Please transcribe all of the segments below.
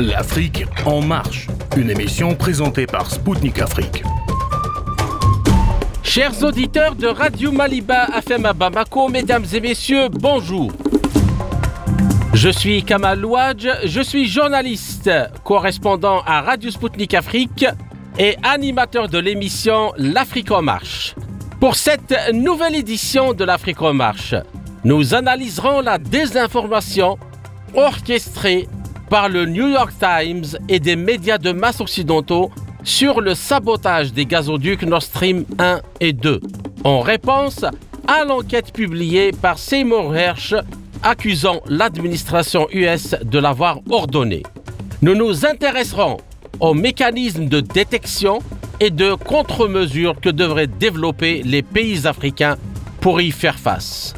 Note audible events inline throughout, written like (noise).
L'Afrique en marche, une émission présentée par Spoutnik Afrique. Chers auditeurs de Radio Maliba FM à mesdames et messieurs, bonjour. Je suis Kamal Louadj, je suis journaliste, correspondant à Radio Spoutnik Afrique et animateur de l'émission L'Afrique en marche. Pour cette nouvelle édition de l'Afrique en marche, nous analyserons la désinformation orchestrée par le New York Times et des médias de masse occidentaux sur le sabotage des gazoducs Nord Stream 1 et 2, en réponse à l'enquête publiée par Seymour Hersh accusant l'administration US de l'avoir ordonné. Nous nous intéresserons aux mécanismes de détection et de contre-mesures que devraient développer les pays africains pour y faire face.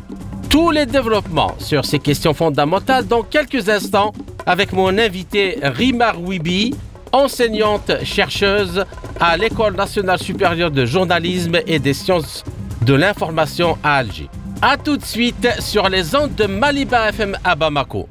Tous les développements sur ces questions fondamentales dans quelques instants avec mon invité Rima Wibi, enseignante chercheuse à l'École nationale supérieure de journalisme et des sciences de l'information à Alger. A tout de suite sur les ondes de Maliba FM à Bamako.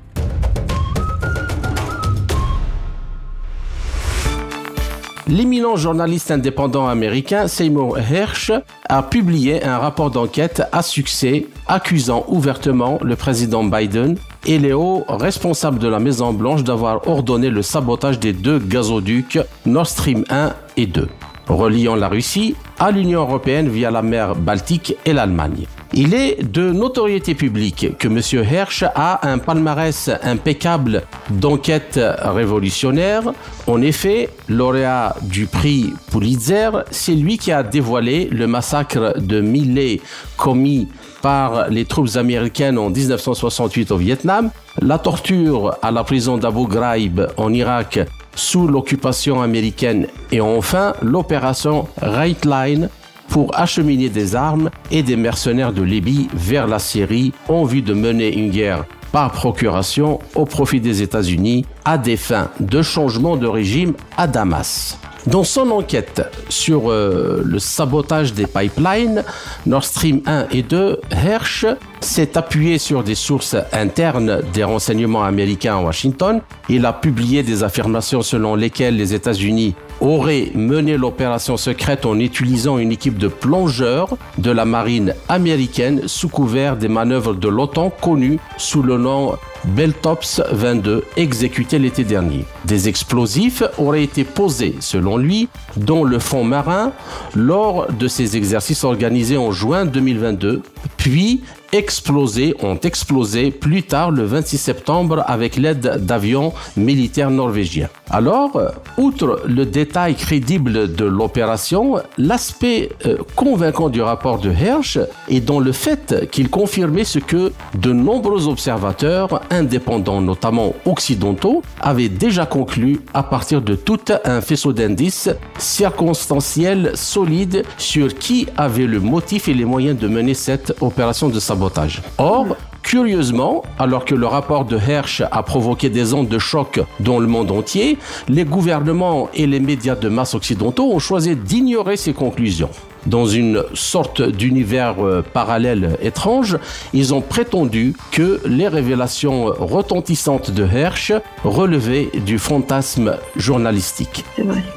L'éminent journaliste indépendant américain Seymour Hersh a publié un rapport d'enquête à succès accusant ouvertement le président Biden et les hauts responsables de la Maison Blanche d'avoir ordonné le sabotage des deux gazoducs Nord Stream 1 et 2, reliant la Russie à l'Union européenne via la mer Baltique et l'Allemagne. Il est de notoriété publique que M. Hersch a un palmarès impeccable d'enquête révolutionnaire. En effet, lauréat du prix Pulitzer, c'est lui qui a dévoilé le massacre de Millet commis par les troupes américaines en 1968 au Vietnam, la torture à la prison d'Abu Ghraib en Irak sous l'occupation américaine et enfin l'opération Right Line pour acheminer des armes et des mercenaires de Libye vers la Syrie en vue de mener une guerre par procuration au profit des États-Unis à des fins de changement de régime à Damas. Dans son enquête sur euh, le sabotage des pipelines Nord Stream 1 et 2, Hersh s'est appuyé sur des sources internes des renseignements américains à Washington. Il a publié des affirmations selon lesquelles les États-Unis auraient mené l'opération secrète en utilisant une équipe de plongeurs de la marine américaine sous couvert des manœuvres de l'OTAN connues sous le nom Beltops 22 exécuté l'été dernier. Des explosifs auraient été posés, selon lui, dans le fond marin lors de ces exercices organisés en juin 2022, puis explosés, ont explosé plus tard le 26 septembre avec l'aide d'avions militaires norvégiens. Alors, outre le détail crédible de l'opération, l'aspect euh, convaincant du rapport de Hersch est dans le fait qu'il confirmait ce que de nombreux observateurs indépendants, notamment occidentaux, avaient déjà conclu à partir de tout un faisceau d'indices circonstanciels solides sur qui avait le motif et les moyens de mener cette opération de sabotage. Or, Curieusement, alors que le rapport de Hersch a provoqué des ondes de choc dans le monde entier, les gouvernements et les médias de masse occidentaux ont choisi d'ignorer ces conclusions dans une sorte d'univers euh, parallèle étrange, ils ont prétendu que les révélations retentissantes de Hersch relevaient du fantasme journalistique.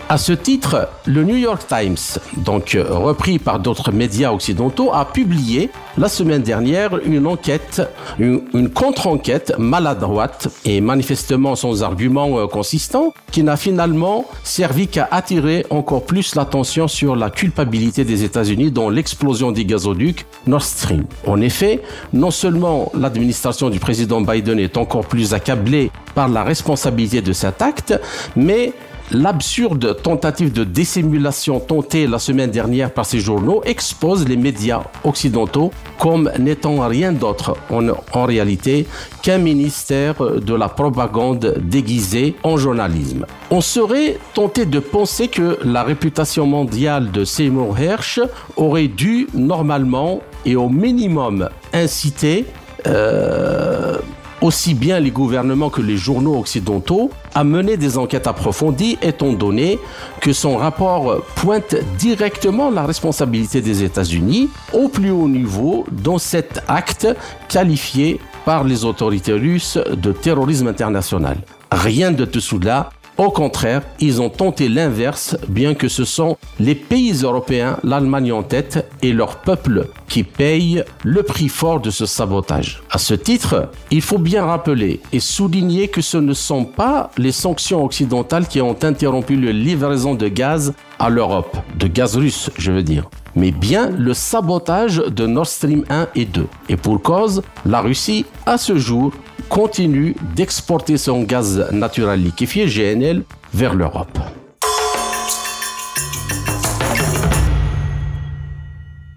À ce titre, le New York Times, donc repris par d'autres médias occidentaux, a publié la semaine dernière une enquête, une, contre-enquête maladroite et manifestement sans argument euh, consistant, qui n'a finalement servi qu'à attirer encore plus l'attention sur la culpabilité des États-Unis dans l'explosion des gazoducs Nord Stream. En effet, non seulement l'administration du président Biden est encore plus accablée par la responsabilité de cet acte, mais L'absurde tentative de dissimulation tentée la semaine dernière par ces journaux expose les médias occidentaux comme n'étant rien d'autre en, en, réalité qu'un ministère de la propagande déguisé en journalisme. On serait tenté de penser que la réputation mondiale de Seymour Hersh aurait dû normalement et au minimum inciter euh, aussi bien les gouvernements que les journaux occidentaux à mener des enquêtes approfondies étant donné que son rapport pointe directement la responsabilité des États-Unis au plus haut niveau dans cet acte qualifié par les autorités russes de terrorisme international. Rien de de là. Au contraire, ils ont tenté l'inverse, bien que ce sont les pays européens, l'Allemagne en tête, et leur peuple qui payent le prix fort de ce sabotage. À ce titre, il faut bien rappeler et souligner que ce ne sont pas les sanctions occidentales qui ont interrompu la livraison de gaz à l'Europe, de gaz russe, je veux dire mais bien le sabotage de Nord Stream 1 et 2. Et pour cause, la Russie, à ce jour, continue d'exporter son gaz naturel liquéfié GNL vers l'Europe.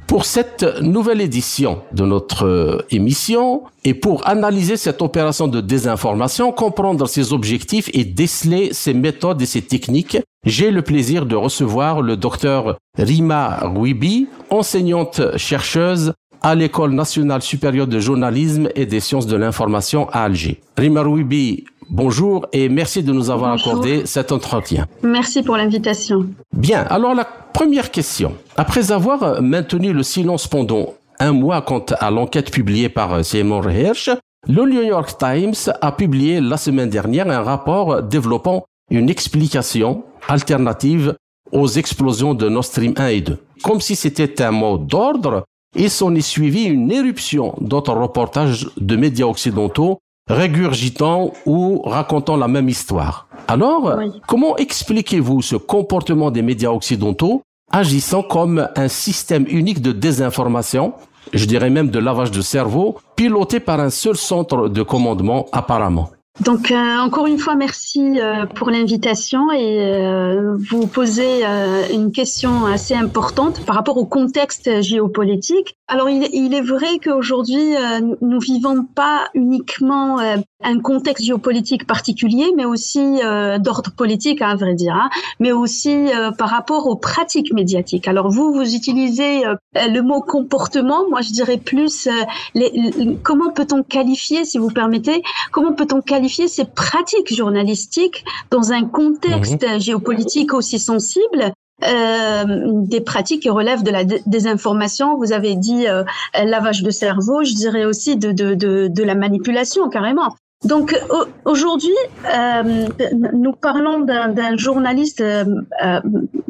Pour cette nouvelle édition de notre euh, émission et pour analyser cette opération de désinformation, comprendre ses objectifs et déceler ses méthodes et ses techniques, j'ai le plaisir de recevoir le docteur Rima Rouibi, enseignante chercheuse à l'École nationale supérieure de journalisme et des sciences de l'information à Alger. Rima Rouibi, bonjour et merci de nous avoir accordé cet entretien. Merci pour l'invitation. Bien, alors la première question. Après avoir maintenu le silence pendant un mois quant à l'enquête publiée par Seymour Hersh, le New York Times a publié la semaine dernière un rapport développant une explication alternative aux explosions de Nord Stream 1 et 2. Comme si c'était un mot d'ordre, il s'en est suivi une éruption d'autres reportages de médias occidentaux régurgitant ou racontant la même histoire. Alors, comment expliquez-vous ce comportement des médias occidentaux agissant comme un système unique de désinformation, je dirais même de lavage de cerveau, piloté par un seul centre de commandement apparemment? Donc euh, encore une fois, merci euh, pour l'invitation et euh, vous posez une question assez importante par rapport au contexte géopolitique. Alors il, il est vrai qu'aujourd'hui, nous vivons pas uniquement un contexte géopolitique particulier, mais aussi d'ordre politique, à vrai dire, hein, mais aussi par rapport aux pratiques médiatiques. Alors vous, vous utilisez le mot comportement, moi je dirais plus les, comment peut-on qualifier, si vous permettez, comment peut-on qualifier ces pratiques journalistiques dans un contexte mhm. géopolitique aussi sensible euh, des pratiques qui relèvent de la désinformation. Vous avez dit euh, lavage de cerveau, je dirais aussi de, de, de, de la manipulation carrément. Donc aujourd'hui, euh, nous parlons d'un journaliste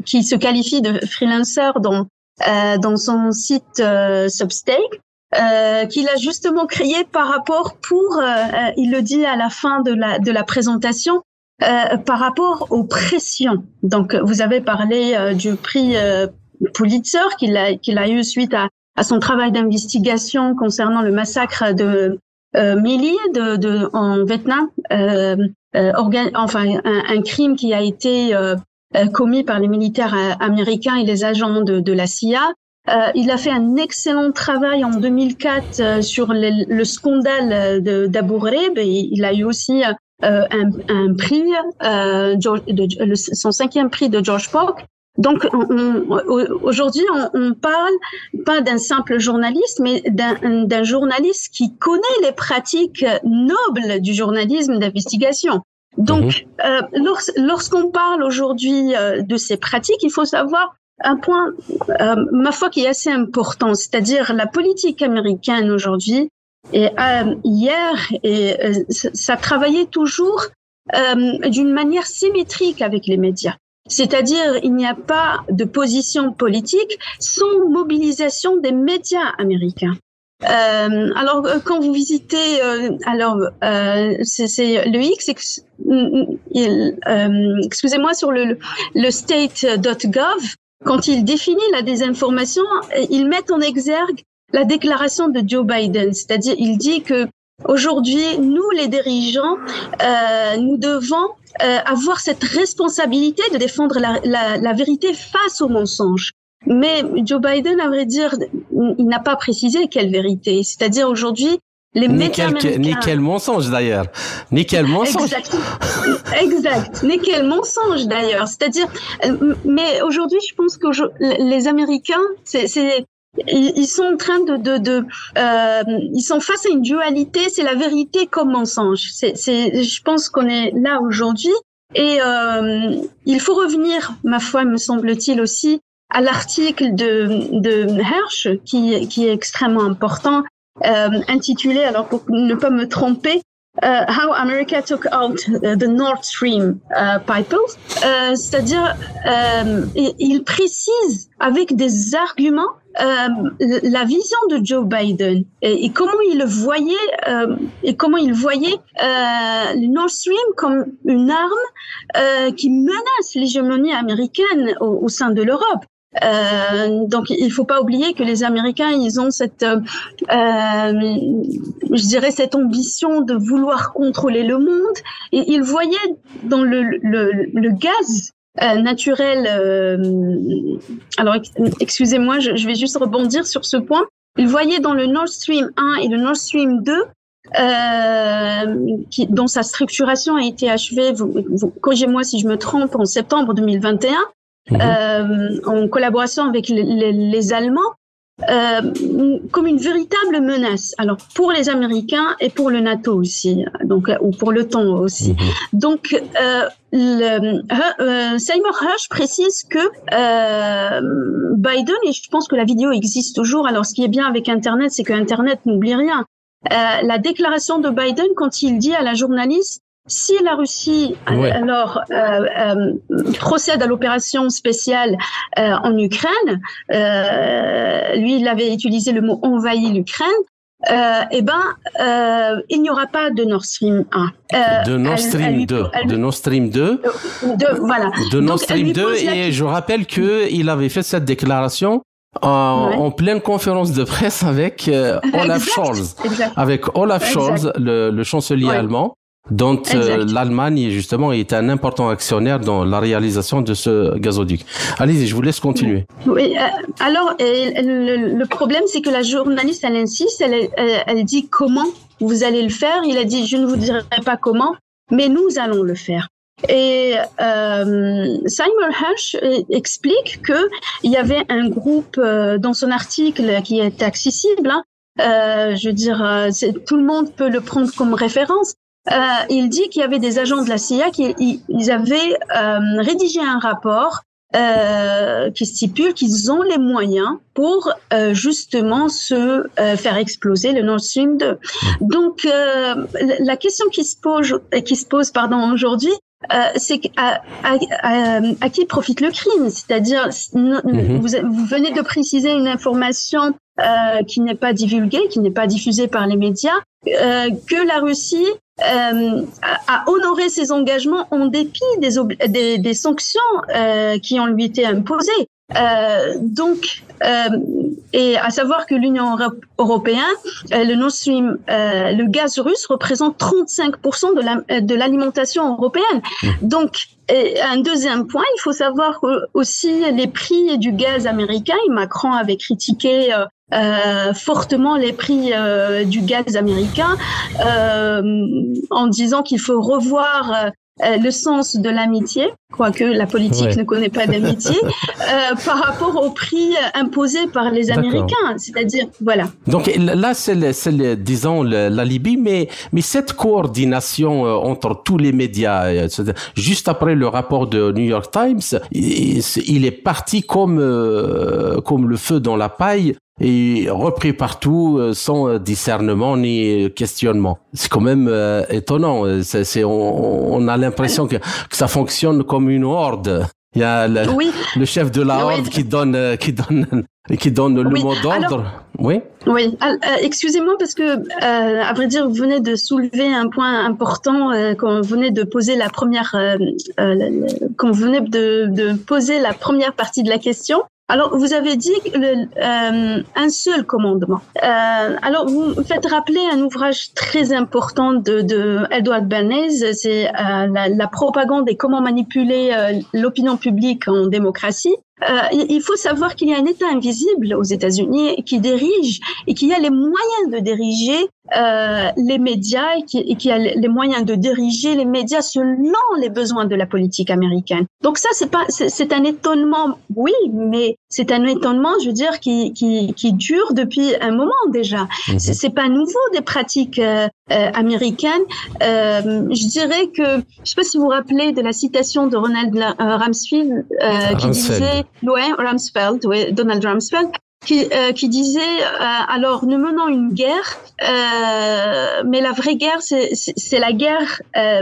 qui se qualifie de freelancer dans, dans son site Substack euh, qu'il a justement créé par rapport pour, euh, euh, il le dit à la fin de la, de la présentation, par rapport aux pressions. Donc, vous avez parlé du prix Pulitzer qu'il a, qu'il a eu suite à, à son travail d'investigation concernant le massacre de Mili de, de, en Vietnam, enfin un, un, crime qui a été commis par les militaires américains et les agents de, de la CIA. Euh, il a fait un excellent travail en 2004 euh, sur le, le scandale d'Abu Ghraib. Il a eu aussi euh, un, un, prix, de, son cinquième prix de George Polk. Donc aujourd'hui, on, on, parle pas d'un simple journaliste, mais d'un journaliste qui connaît les pratiques nobles du journalisme d'investigation. Donc, mhm. lorsqu'on parle aujourd'hui de ces pratiques, il faut savoir un point, euh, ma foi, qui est assez important, c'est-à-dire la politique américaine aujourd'hui. Et euh, hier, et euh, ça travaillait toujours d'une manière symétrique avec les médias. C'est-à-dire, il n'y a pas de position politique sans mobilisation des médias américains. Euh, alors, quand vous visitez, alors c'est le X, excusez-moi, sur le, le state.gov, quand ils définissent la désinformation, ils mettent en exergue la déclaration de Joe Biden, c'est-à-dire il dit que aujourd'hui, nous les dirigeants, euh, nous devons euh, avoir cette responsabilité de défendre la, la, la vérité face aux mensonges. Mais Joe Biden, à vrai dire, il n'a pas précisé quelle vérité. C'est-à-dire aujourd'hui, les ni quel, mensonge d'ailleurs. Ni quel mensonge. Exact. exact. Ni quel mensonge d'ailleurs. C'est-à-dire, euh, mais aujourd'hui, je pense que les Américains, c'est, ils sont en train de, de, de euh, ils sont face à une dualité. C'est la vérité comme mensonge. C'est, je pense qu'on est là aujourd'hui. Et euh, il faut revenir, ma foi, me semble-t-il aussi, à l'article de, de Hersch, qui, qui est extrêmement important, intitulé, alors pour ne pas me tromper, uh, How America Took Out the Nord Stream uh, Pipes, uh, c'est-à-dire euh, il précise avec des arguments euh, la vision de Joe Biden et, comment il voyait euh, et comment il voyait euh, le Nord Stream comme une arme euh, qui menace l'hégémonie américaine au, au, sein de l'Europe. Euh, donc il faut pas oublier que les Américains ils ont cette euh, je dirais cette ambition de vouloir contrôler le monde et ils voyaient dans le, le, le gaz euh, naturel. Euh, alors, excusez-moi, je, je, vais juste rebondir sur ce point. Ils voyaient dans le Nord Stream 1 et le Nord Stream 2 euh, qui, dont sa structuration a été achevée, vous, vous corrigez-moi si je me trompe, en septembre 2021, mmh. euh, en collaboration avec les, les, les Allemands, euh, comme une véritable menace. Alors pour les Américains et pour le NATO aussi, donc ou pour l'OTAN aussi. Mmh. Donc euh, le, euh, Seymour Hersh précise que euh, Biden et je pense que la vidéo existe toujours. Alors ce qui est bien avec Internet, c'est que Internet n'oublie rien. Euh, la déclaration de Biden quand il dit à la journaliste si la Russie ouais. alors euh, euh, procède à l'opération spéciale euh, en Ukraine, lui il avait utilisé le mot envahir l'Ukraine. eh ben, il n'y aura pas de Nord Stream 1. de Nord Stream 2. de Nord Stream 2. De, voilà. De Nord Stream 2. Et je rappelle qu'il avait fait cette déclaration en, ouais. en, pleine conférence de presse avec euh, (laughs) Olaf exact, Scholz, exact. avec Olaf exact. Scholz, le, le chancelier ouais. allemand, dont euh, l'Allemagne justement est un important actionnaire dans la réalisation de ce gazoduc. Allez-y, je vous laisse continuer. Oui, euh, alors le, le, problème c'est que la journaliste elle insiste, elle, elle, elle dit comment vous allez le faire. Il a dit je ne vous dirai pas comment, mais nous allons le faire. Et euh, Simon Hirsch explique que il y avait un groupe euh, dans son article qui est accessible. Hein, euh, je veux dire, tout le monde peut le prendre comme référence. Il dit qu'il y avait des agents de la CIA qui ils avaient rédigé un rapport euh, qui stipule qu'ils ont les moyens pour euh, justement se euh, faire exploser le Nord Stream 2. Donc la question qui se pose, qui se pose pardon aujourd'hui, euh, c'est à, à, à, à, qui profite le crime? C'est-à-dire, mm-hmm. vous, vous, venez de préciser une information euh, qui n'est pas divulguée, qui n'est pas diffusée par les médias, euh, que la Russie euh, a honoré ses engagements en dépit des, des, des sanctions euh, qui ont lui été imposées. Euh, donc, euh, et à savoir que l'Union européenne, euh, le Stream, euh, le gaz russe représente 35% de, la, de l'alimentation européenne. Mmh. Donc, et un deuxième point, il faut savoir aussi les prix du gaz américain. Macron avait critiqué euh, fortement les prix euh, du gaz américain euh, en disant qu'il faut revoir euh, le sens de l'amitié, quoique la politique ouais. ne connaît pas d'amitié, (laughs) euh, par rapport au prix imposé par les Américains. C'est-à-dire, voilà. Donc là, c'est, disons, la Libye, mais, mais cette coordination euh, entre tous les médias, juste après le rapport de New York Times, il, il est parti comme, euh, comme le feu dans la paille et repris partout euh, sans discernement ni questionnement. C'est quand même euh, étonnant. C'est, on, on, a l'impression que, que, ça fonctionne comme une horde. Il y a le, oui. le chef de la horde qui donne, euh, qui donne, (laughs) qui donne le oui. mot d'ordre. Oui. Oui. Euh, excusez-moi parce que, euh, à vrai dire, vous venez de soulever un point important euh, quand vous venez de poser la première, quand vous venez de, de poser la première partie de la question. Alors, vous avez dit euh, un seul commandement. Euh, alors, vous faites rappeler un ouvrage très important de, de Bernays, c'est euh, la, la, propagande et comment manipuler euh, l'opinion publique en démocratie. Euh, il faut savoir qu'il y a un État invisible aux États-Unis qui dirige et qui a les moyens de diriger euh, les médias et qui, et qui, a les moyens de diriger les médias selon les besoins de la politique américaine. Donc ça, c'est pas, c'est un étonnement, oui, mais c'est un étonnement, je veux dire, qui, qui, qui dure depuis un moment déjà. Mmh. C'est pas nouveau des pratiques euh, euh, américaines. Euh, je dirais que, je sais pas si vous vous rappelez de la citation de Ronald Ramsfield qui disait, ouais, Rumsfeld, oui, Donald Rumsfeld, qui, euh, qui disait euh, alors nous menons une guerre, euh, mais la vraie guerre c'est la guerre, la,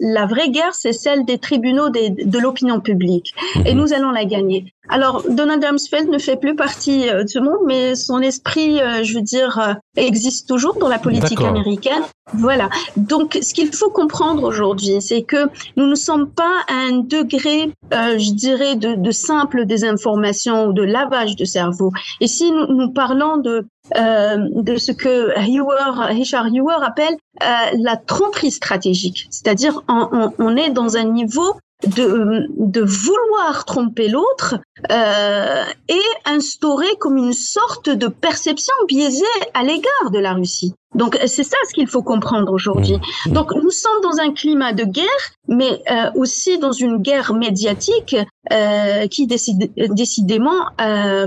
la, vraie guerre c'est celle des tribunaux des, de l'opinion publique et mhm. nous allons la gagner. Alors Donald Rumsfeld ne fait plus partie de ce monde, mais son esprit, je veux dire, existe toujours dans la politique américaine. Voilà. Donc, ce qu'il faut comprendre aujourd'hui, c'est que nous ne sommes pas à un degré, euh, je dirais, de, de, simple désinformation ou de lavage de cerveau. Et si nous, nous parlons de euh, de ce que Hewer, Richard Hewer appelle euh, la tromperie stratégique, c'est-à-dire on, on, on est dans un niveau de, de vouloir tromper l'autre euh, et instaurer comme une sorte de perception biaisée à l'égard de la Russie. Donc c'est ça ce qu'il faut comprendre aujourd'hui. Mmh. Donc nous sommes dans un climat de guerre, mais euh, aussi dans une guerre médiatique euh, qui décide, décidément, euh,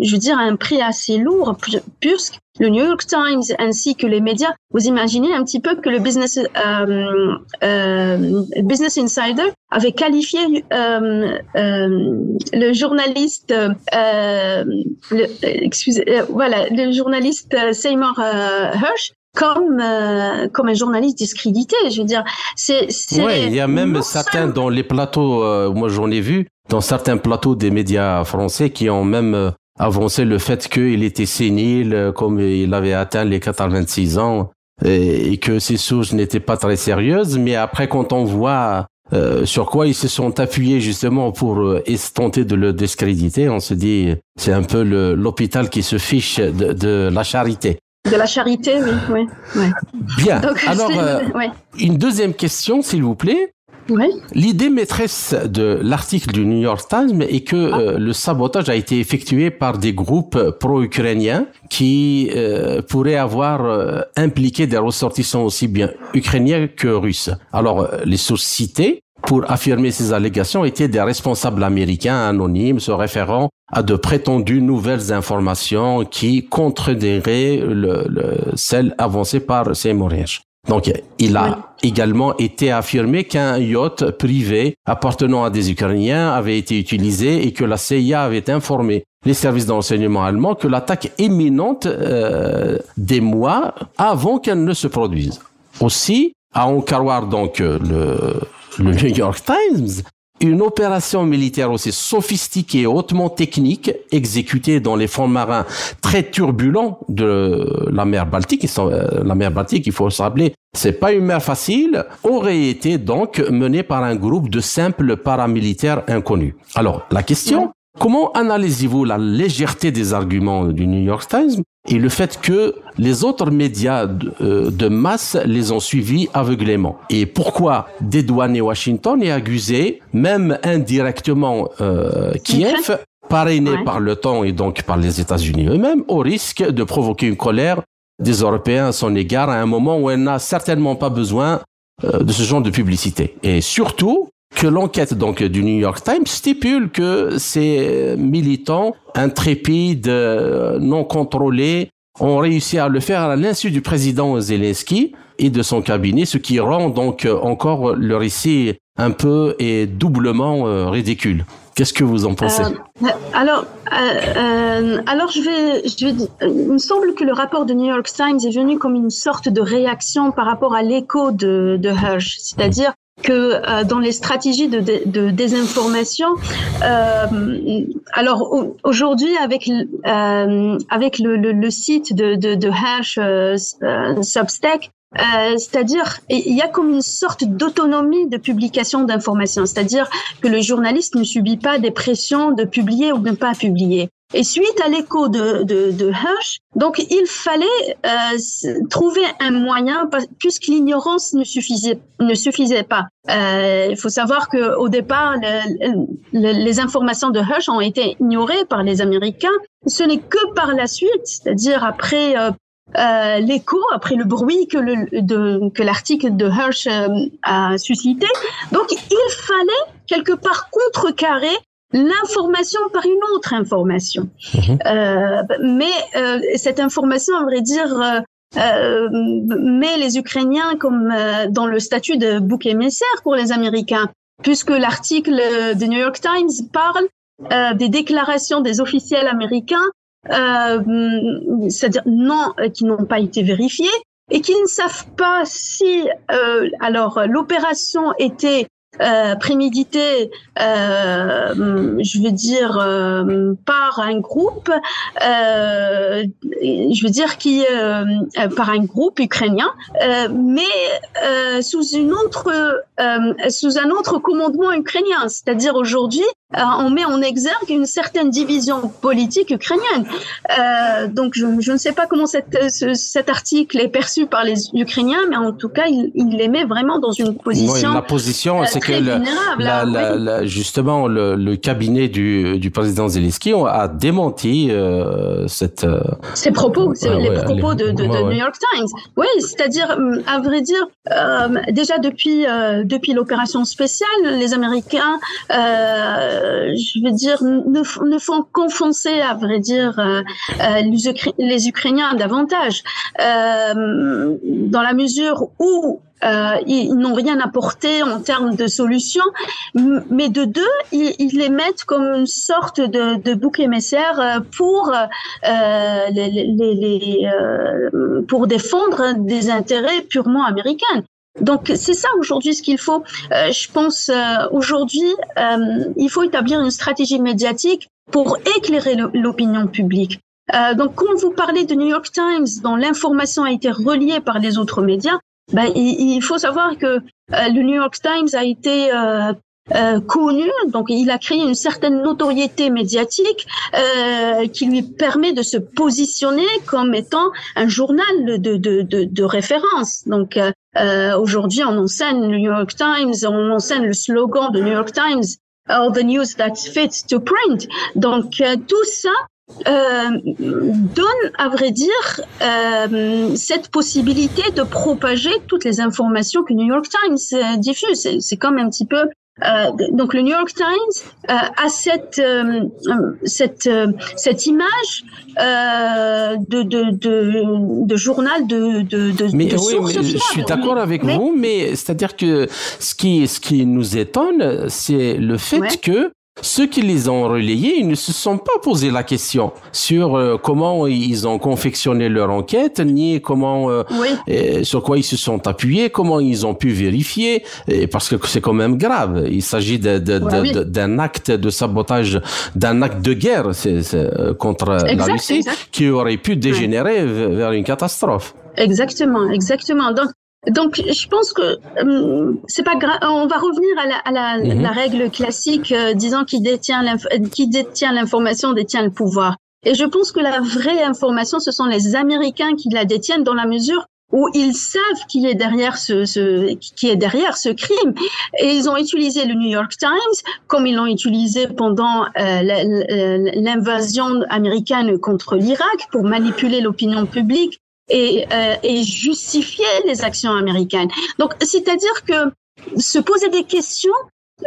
je veux dire, a un prix assez lourd, puisque le New York Times ainsi que les médias, vous imaginez un petit peu que le Business, euh, euh, Business Insider avait qualifié euh, le journaliste, le, excusez, voilà, le journaliste Seymour Hersh comme comme un journaliste discrédité. Je veux dire, c'est. Oui, il y a même certains dans les plateaux. moi, j'en ai vu dans certains plateaux des médias français qui ont même avancer le fait qu'il était sénile, euh, comme il avait atteint les 86 ans, et, que ses sources n'étaient pas très sérieuses. Mais après, quand on voit euh, sur quoi ils se sont appuyés justement pour euh, tenter de le discréditer, on se dit c'est un peu l'hôpital qui se fiche de, de, la charité. De la charité, oui, oui. oui. Bien. (laughs) Alors, euh, une deuxième question, s'il vous plaît. L'idée maîtresse de l'article du New York Times est que ah. euh, le sabotage a été effectué par des groupes pro-ukrainiens qui euh, pourraient avoir euh, impliqué des ressortissants aussi bien ukrainiens que russes. Alors, les sources citées pour affirmer ces allégations étaient des responsables américains anonymes se référant à de prétendues nouvelles informations qui contrediraient le, celles avancées par Seymour. Donc, il a également été affirmé qu'un yacht privé appartenant à des Ukrainiens avait été utilisé et que la CIA avait informé les services d'enseignement allemands que l'attaque imminente euh, des mois avant qu'elle ne se produise. Aussi, à en donc le, le New York Times, une opération militaire aussi sophistiquée et hautement technique exécutée dans les fonds marins très turbulents de la mer Baltique. Euh, la mer Baltique, il faut se rappeler, c'est pas une mer facile, aurait été donc menée par un groupe de simples paramilitaires inconnus. Alors, la question, comment analysez-vous la légèreté des arguments du New York Times et le fait que les autres médias de, euh, masse les ont suivis aveuglément? Et pourquoi dédouaner Washington et accuser, même indirectement, euh, Kiev, parrainé par le temps et donc par les États-Unis eux-mêmes, au risque de provoquer une colère des Européens à son égard à un moment où elle n'a certainement pas besoin euh, de ce genre de publicité? Et surtout, que l'enquête donc du New York Times stipule que ces militants intrépides, euh, non contrôlés, ont réussi à le faire à l'insu du président Zelensky et de son cabinet, ce qui rend donc encore le récit un peu et doublement euh, ridicule. Qu'est-ce que vous en pensez? Euh, Alors, alors je vais, il me semble que le rapport de New York Times est venu comme une sorte de réaction par rapport à l'écho de, de Hirsch, c'est-à-dire que euh, dans les stratégies de, de, désinformation, euh, alors aujourd'hui avec euh, avec le, le, le, site de, de, de Hash euh, euh, c'est-à-dire il y a comme une sorte d'autonomie de publication d'informations, c'est-à-dire que le journaliste ne subit pas des pressions de publier ou de ne pas publier. Et suite à l'écho de, de, de Hirsch, donc il fallait euh, trouver un moyen, puisque l'ignorance ne suffisait, ne suffisait pas. Euh, il faut savoir que au départ, le, les informations de Hirsch ont été ignorées par les Américains. Ce n'est que par la suite, c'est-à-dire après euh, euh, l'écho, après le bruit que le, de, que l'article de Hirsch euh, a suscité. Donc il fallait quelque part contrecarrer l'information par une autre information. Mhm. Euh, mais euh, cette information, à vrai dire, euh, met les Ukrainiens comme euh, dans le statut de bouc émissaire pour les Américains, puisque l'article de New York Times parle des déclarations des officiels américains, c'est-à-dire non, qui n'ont pas été vérifiées et qui ne savent pas si alors l'opération était euh, euh, je veux dire, euh, par un groupe, euh, je veux dire qui euh, par un groupe ukrainien, mais sous une autre, sous un autre commandement ukrainien. C'est-à-dire aujourd'hui, on met en exergue une certaine division politique ukrainienne. donc je, je, ne sais pas comment cette, ce, cet article est perçu par les Ukrainiens, mais en tout cas, il, il les met vraiment dans une position. la position, c'est que justement le, cabinet du, du, président Zelensky a démenti euh, cette euh, ces propos, les propos de, de, New York Times. Oui, c'est-à-dire à vrai dire, euh, déjà depuis depuis l'opération spéciale, les Américains, je veux dire, ne, font qu'enfoncer à vrai dire les, les Ukrainiens davantage dans la mesure où euh, ils n'ont rien apporté en termes de solutions, mais de deux, ils, les mettent comme une sorte de, bouc émissaire euh, euh, euh, pour défendre des intérêts purement américains. Donc c'est ça aujourd'hui ce qu'il faut. Euh, je pense aujourd'hui, il faut établir une stratégie médiatique pour éclairer l'opinion publique. Euh, donc, quand vous parlez de New York Times, dont l'information a été reliée par les autres médias, ben, il, faut savoir que euh, le New York Times a été euh, euh, connu, donc il a créé une certaine notoriété médiatique euh, qui lui permet de se positionner comme étant un journal de, de, de, de référence. Donc euh, aujourd'hui, on enseigne le New York Times, on enseigne le slogan de New York Times, All the news that fits to print. Donc tout ça euh, donne, à vrai dire, euh, cette possibilité de propager toutes les informations que New York Times euh, diffuse. C'est comme un petit peu euh, donc le New York Times euh, a cette euh, cette cette image de, de, de, de journal de de, de mais oui, mais je suis d'accord avec vous, mais c'est-à-dire que ce qui ce qui nous étonne, c'est le fait que ceux qui les ont relayés, ils ne se sont pas posé la question sur euh, comment ils ont confectionné leur enquête, ni comment, euh, sur quoi ils se sont appuyés, comment ils ont pu vérifier, parce que c'est quand même grave. Il s'agit d'un acte de sabotage, d'un acte de guerre euh, contre la Russie qui aurait pu dégénérer vers une catastrophe. Exactement, exactement. Donc, donc, je pense que euh, c'est pas grave. On va revenir à la, à la, mhm. la règle classique euh, disant qui détient qui détient l'information détient le pouvoir. Et je pense que la vraie information, ce sont les Américains qui la détiennent dans la mesure où ils savent qui est derrière ce, ce, qui est derrière ce crime et ils ont utilisé le New York Times comme ils l'ont utilisé pendant euh, l'invasion américaine contre l'Irak pour manipuler l'opinion publique et, euh, et justifier les actions américaines. Donc, c'est-à-dire que se poser des questions,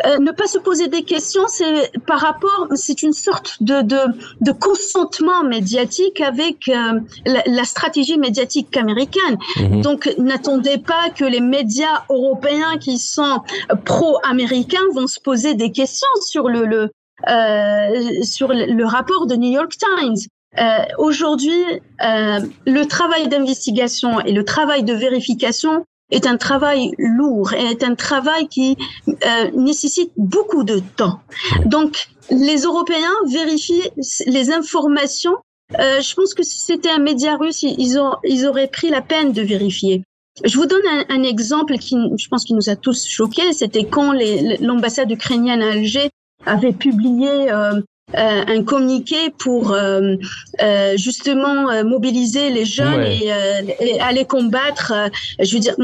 euh, ne pas se poser des questions, c'est par rapport, c'est une sorte de, de, de, consentement médiatique avec euh, la, la, stratégie médiatique américaine. Mhm. Donc, n'attendez pas que les médias européens qui sont pro-américains vont se poser des questions sur le, le euh, sur le rapport de New York Times. Euh, Aujourd'hui, euh, le travail d'investigation et le travail de vérification est un travail lourd et est un travail qui euh, nécessite beaucoup de temps. Donc, les Européens vérifient les informations. Euh, je pense que si c'était un média russe, ils, ont, ils auraient pris la peine de vérifier. Je vous donne un, un exemple qui, je pense, qui nous a tous choqués. C'était quand l'ambassade ukrainienne à Alger avait publié euh, euh, un communiqué pour euh, euh, justement mobiliser les jeunes et, aller combattre. je veux dire,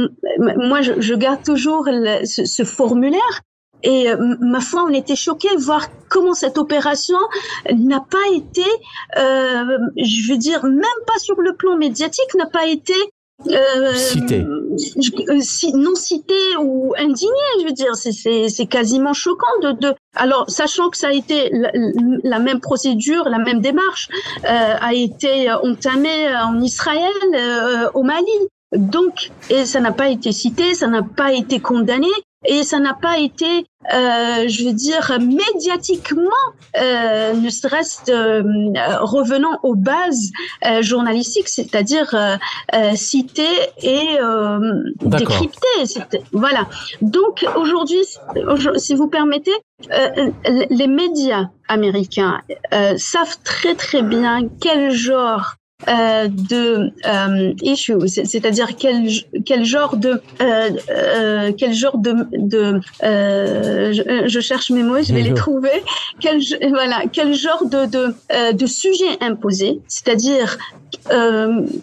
moi, je, garde toujours ce, formulaire. Et ma foi, on était choqués de voir comment cette opération n'a pas été, je veux dire, même pas sur le plan médiatique, n'a pas été euh, cité. Euh, non cité ou indigné, je veux dire, c'est quasiment choquant de, de, Alors, sachant que ça a été la, même procédure, la même démarche euh, a été entamée en Israël, euh, au Mali. Donc, et ça n'a pas été cité, ça n'a pas été condamné. Et ça n'a pas été euh, je veux dire, médiatiquement, euh, ne serait-ce euh, revenant aux bases euh, journalistiques, c'est-à-dire euh, cité et décrypté. Voilà. Donc aujourd'hui, si vous permettez, les médias américains savent très très bien quel genre euh, de euh, issues, c'est-à-dire quel quel genre de euh, euh quel genre de, de euh, je, je, cherche mes mots, je vais les trouver. Quel voilà quel genre de de, de sujet imposé, c'est-à-dire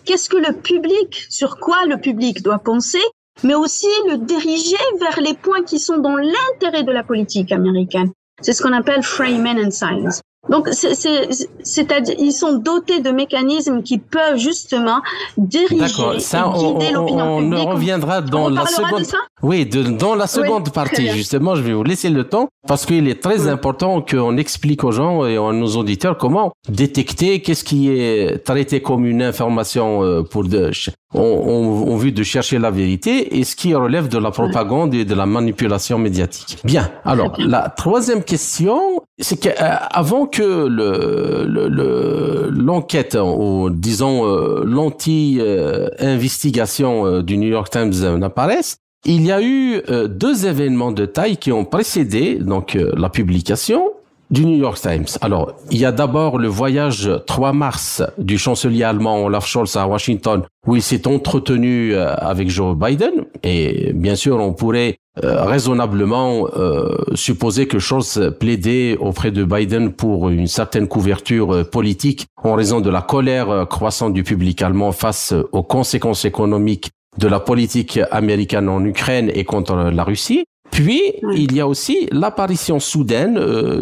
qu'est-ce que le public, sur quoi le public doit penser, mais aussi le diriger vers les points qui sont dans l'intérêt de la politique américaine. C'est ce qu'on appelle framing and science. Donc, c'est-à-dire, ils sont dotés de mécanismes qui peuvent justement diriger ça, on, on, on reviendra dans la seconde. oui, de, dans la seconde partie, justement, je vais vous laisser le temps parce qu'il est très important qu'on explique aux gens et à nos auditeurs comment détecter qu'est-ce qui est traité comme une information euh, pour de, on, vue de chercher la vérité et ce qui relève de la propagande et de la manipulation médiatique. Bien. Alors, la troisième question, c'est qu'avant que le, l'enquête ou disons euh, l'anti-investigation euh, du New York Times n'apparaisse, il y a eu euh, deux événements de taille qui ont précédé donc la publication du New York Times. Alors, il y a d'abord le voyage 3 mars du chancelier allemand Olaf Scholz à Washington, où il s'est entretenu avec Joe Biden. Et bien sûr, on pourrait euh, raisonnablement euh, supposer que Scholz plaidait auprès de Biden pour une certaine couverture euh, politique en raison de la colère croissante du public allemand face aux conséquences économiques de la politique américaine en Ukraine et contre la Russie. Puis, il y a aussi l'apparition soudaine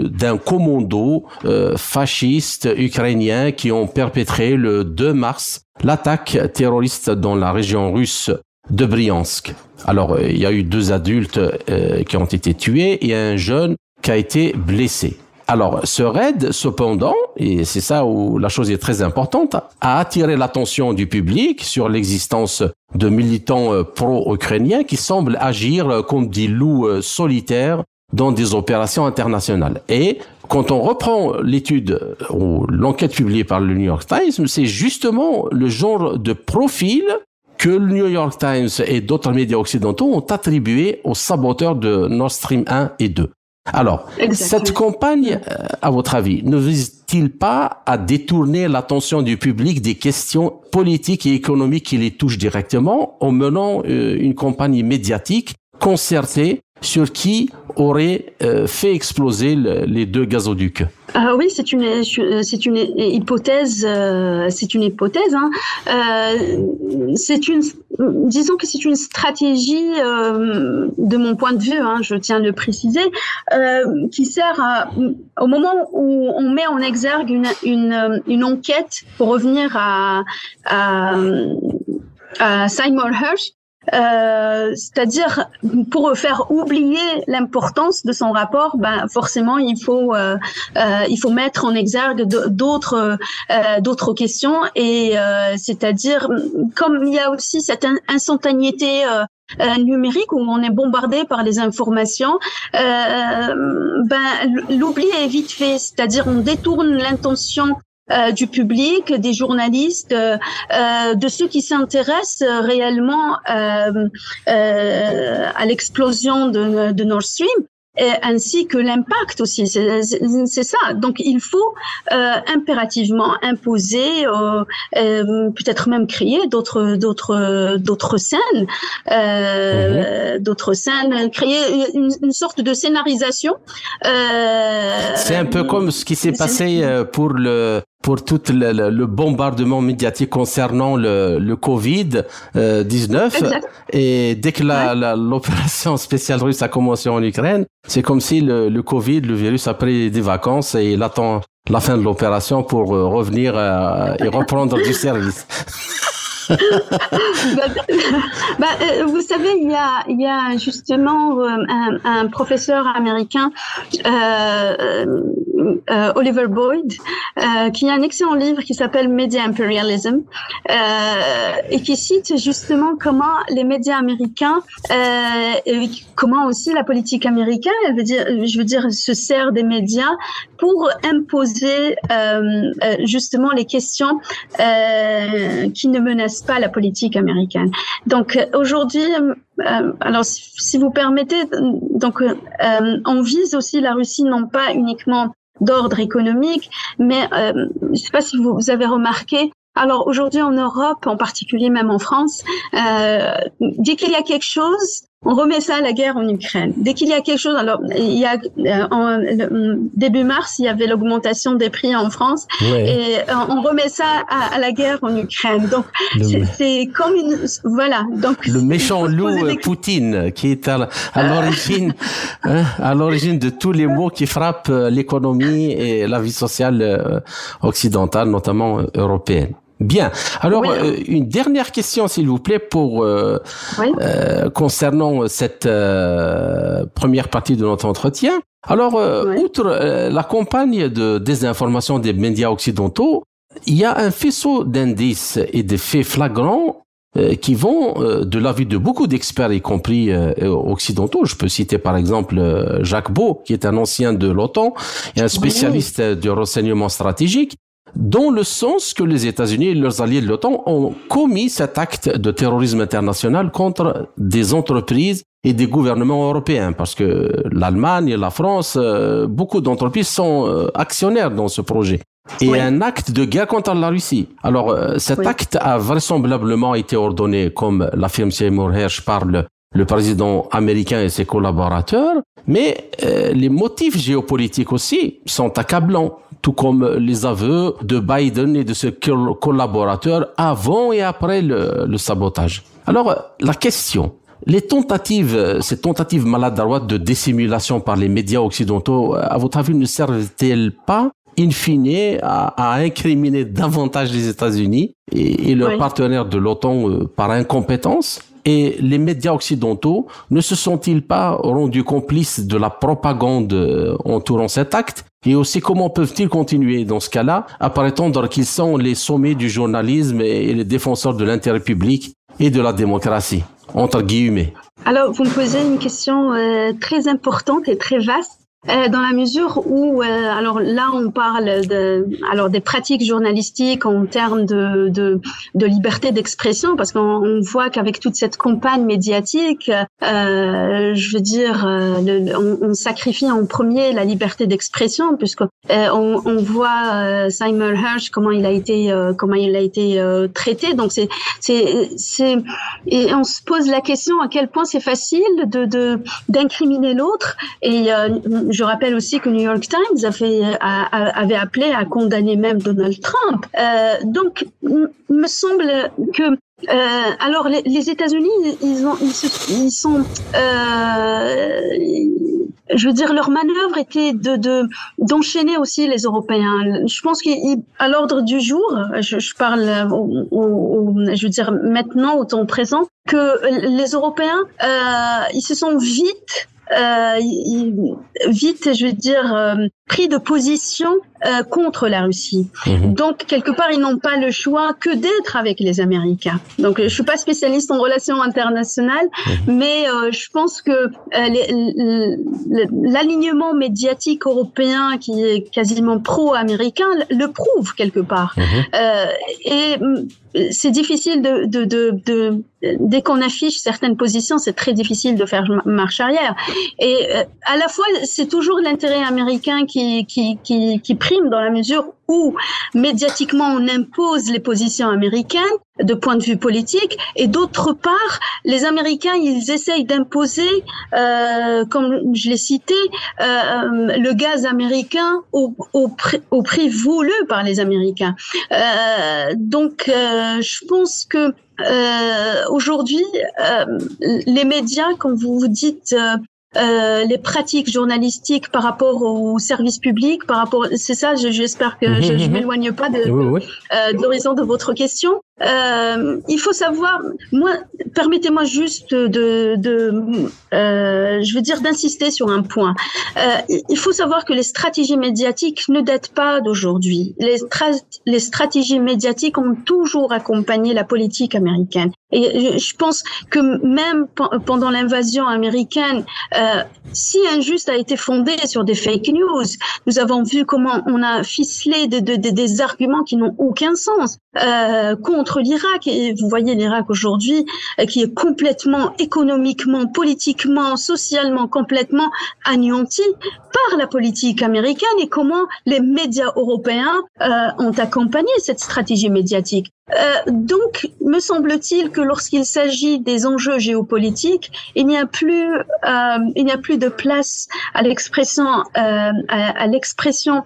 d'un commando fasciste ukrainien qui ont perpétré le 2 mars l'attaque terroriste dans la région russe de Briansk. Alors, euh, il y a eu deux adultes euh, qui ont été tués et un jeune qui a été blessé. Alors, ce raid, cependant, et c'est ça où la chose est très importante, a attiré l'attention du public sur l'existence de militants euh, pro-ukrainiens qui semblent agir comme des loups solitaires dans des opérations internationales. Et quand on reprend l'étude ou l'enquête publiée par le New York Times, c'est justement le genre de profil que le New York Times et d'autres médias occidentaux ont attribué aux saboteurs de Nord Stream 1 et 2. Alors, cette campagne, euh, à votre avis, ne vise-t-il pas à détourner l'attention du public des questions politiques et économiques qui les touchent directement en menant euh, une campagne médiatique concertée sur qui aurait euh, fait exploser les deux gazoducs ah oui, c'est une c'est une hypothèse euh, c'est une hypothèse hein. euh, c'est une disons que c'est une stratégie de mon point de vue hein, je tiens à le préciser qui sert au moment où on met en exergue une une, une enquête pour revenir à à, à Simon Hirsch euh, c'est-à-dire pour faire oublier l'importance de son rapport, ben forcément il faut euh, euh, il faut mettre en exergue d'autres d'autres questions. Et c'est-à-dire comme il y a aussi cette instantanéité numérique où on est bombardé par les informations, ben l'oubli est vite fait, c'est-à-dire on détourne l'intention euh, du public, des journalistes, euh, euh, de ceux qui s'intéressent réellement à l'explosion de, de Nord Stream et ainsi que l'impact aussi. C'est ça. Donc il faut euh, impérativement imposer, euh, euh, peut-être même créer d'autres d'autres d'autres scènes, euh, mhm. d'autres scènes, créer une, une, sorte de scénarisation. C'est un peu comme ce qui s'est passé pour le pour tout le, le, bombardement médiatique concernant le, le Covid 19 et dès que l'opération spéciale russe a commencé en Ukraine, c'est comme si le, le, Covid, le virus a pris des vacances et il attend la fin de l'opération pour euh, revenir euh, et (laughs) reprendre du service. (laughs) bah, bah euh, vous savez, il y a, justement un, un, professeur américain euh, Oliver Boyd, euh, qui a un excellent livre qui s'appelle Media Imperialism euh, et qui cite justement comment les médias américains, et comment aussi la politique américaine, elle veut dire, je veux dire, se sert des médias pour imposer justement les questions qui ne menacent pas la politique américaine. Donc aujourd'hui, alors si vous permettez, donc on vise aussi la Russie non pas uniquement d'ordre économique, mais euh, je ne sais pas si vous, avez remarqué, alors aujourd'hui en Europe, en particulier même en France, euh, dès qu'il y a quelque chose, on remet ça à la guerre en Ukraine. Dès qu'il y a quelque chose, alors il y a euh, en, début mars, il y avait l'augmentation des prix en France et euh, on remet ça à, la guerre en Ukraine. Donc c'est comme une voilà. Donc le méchant loup euh, Poutine qui est à, l'origine (laughs) hein, à l'origine de tous les maux qui frappent l'économie et la vie sociale occidentale, notamment européenne. Bien. Alors, euh, une dernière question, s'il vous plaît, pour euh, euh, concernant cette première partie de notre entretien. Alors, outre la campagne de désinformation des médias occidentaux, il y a un faisceau d'indices et de faits flagrants qui vont de l'avis de beaucoup d'experts, y compris occidentaux. Je peux citer par exemple Jacques Beau, qui est un ancien de l'OTAN et un spécialiste du renseignement stratégique, dans le sens que les États-Unis et leurs alliés de l'OTAN ont commis cet acte de terrorisme international contre des entreprises et des gouvernements européens, parce que l'Allemagne et la France, euh, beaucoup d'entreprises sont euh, actionnaires dans ce projet. Et un acte de guerre contre la Russie. Alors, euh, cet acte a vraisemblablement été ordonné, comme l'affirme Seymour Hersh par le, le président américain et ses collaborateurs, mais les motifs géopolitiques aussi sont accablants tout comme les aveux de Biden et de ses collaborateurs avant et après le, sabotage. Alors, la question, les tentatives, ces tentatives maladroites de dissimulation par les médias occidentaux, à votre avis, ne servent-elles pas in fine à, incriminer davantage les États-Unis et, leurs partenaires de l'OTAN euh, par incompétence? Et les médias occidentaux ne se sont-ils pas rendus complices de la propagande euh, entourant cet acte? Et aussi, comment peuvent-ils continuer dans ce cas-là à prétendre qu'ils sont les sommets du journalisme et les défenseurs de l'intérêt public et de la démocratie? Entre guillemets. Alors, vous me posez une question euh, très importante et très vaste euh, dans la mesure où, euh, alors là, on parle de, alors des pratiques journalistiques en termes de, de, de liberté d'expression, parce qu'on voit qu'avec toute cette campagne médiatique, euh, je veux dire, euh, on, on, sacrifie en premier la liberté d'expression, puisque on, on, voit Simon Hirsch comment il a été, comment il a été traité. Donc c'est, c'est, c'est, et on se pose la question à quel point c'est facile de, d'incriminer l'autre et je rappelle aussi que New York Times avait appelé à condamner même Donald Trump. Euh, donc, me semble que euh, alors les, États-Unis, ils, ils, sont, euh, je veux dire, leur manœuvre était de d'enchaîner aussi les Européens. Je pense qu'à l'ordre du jour, je, je parle, je veux dire maintenant au temps présent, que les Européens, euh, ils se sont vite euh, vite, je veux dire, euh, pris de position euh, contre la Russie. Mhm. Donc, quelque part, ils n'ont pas le choix que d'être avec les Américains. Donc, je suis pas spécialiste en relations internationales, mhm. mais je pense que l'alignement médiatique européen qui est quasiment pro-américain le prouve quelque part. Mhm. et c'est difficile de, de, de, de dès qu'on affiche certaines positions, c'est très difficile de faire marche arrière. Et euh, à la fois, c'est toujours l'intérêt américain qui, qui, qui, qui prime dans la mesure où médiatiquement on impose les positions américaines de point de vue politique et d'autre part les Américains ils essayent d'imposer euh, comme je l'ai cité euh, le gaz américain au, au, prix, au, prix, voulu par les Américains. Euh, donc euh, je pense que euh, aujourd'hui, euh, les médias, quand vous vous dites euh, les pratiques journalistiques par rapport au service public, par rapport, c'est ça. J'espère que je, je m'éloigne pas de, euh, de l'horizon de votre question. Euh, il faut savoir, moi, permettez-moi juste de, de euh, je veux dire, d'insister sur un point. Euh, il faut savoir que les stratégies médiatiques ne datent pas d'aujourd'hui. Les, stratégies médiatiques ont toujours accompagné la politique américaine. Et je pense que même pendant l'invasion américaine, euh, si Injuste a été fondé sur des fake news, nous avons vu comment on a ficelé de, de, des arguments qui n'ont aucun sens euh, contre l'Irak. Et vous voyez l'Irak aujourd'hui euh, qui est complètement économiquement, politiquement, socialement complètement anéanti par la politique américaine et comment les médias européens euh, ont accompagné cette stratégie médiatique. Euh, donc, me semble-t-il que lorsqu'il s'agit des enjeux géopolitiques, il n'y a plus, euh, il n'y a plus de place à l'expression, euh, à, l'expression,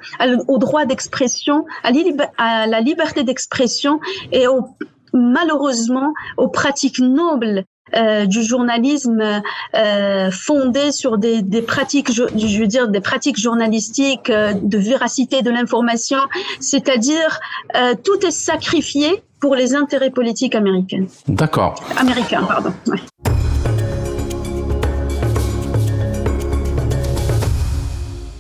au droit d'expression, à, la liberté d'expression et au, malheureusement aux pratiques nobles euh, du journalisme euh, fondé sur des, des, pratiques, je, veux dire, des pratiques journalistiques euh, de véracité de l'information, c'est-à-dire euh, tout est sacrifié pour les intérêts politiques américains. D'accord. Américains, pardon. Ouais.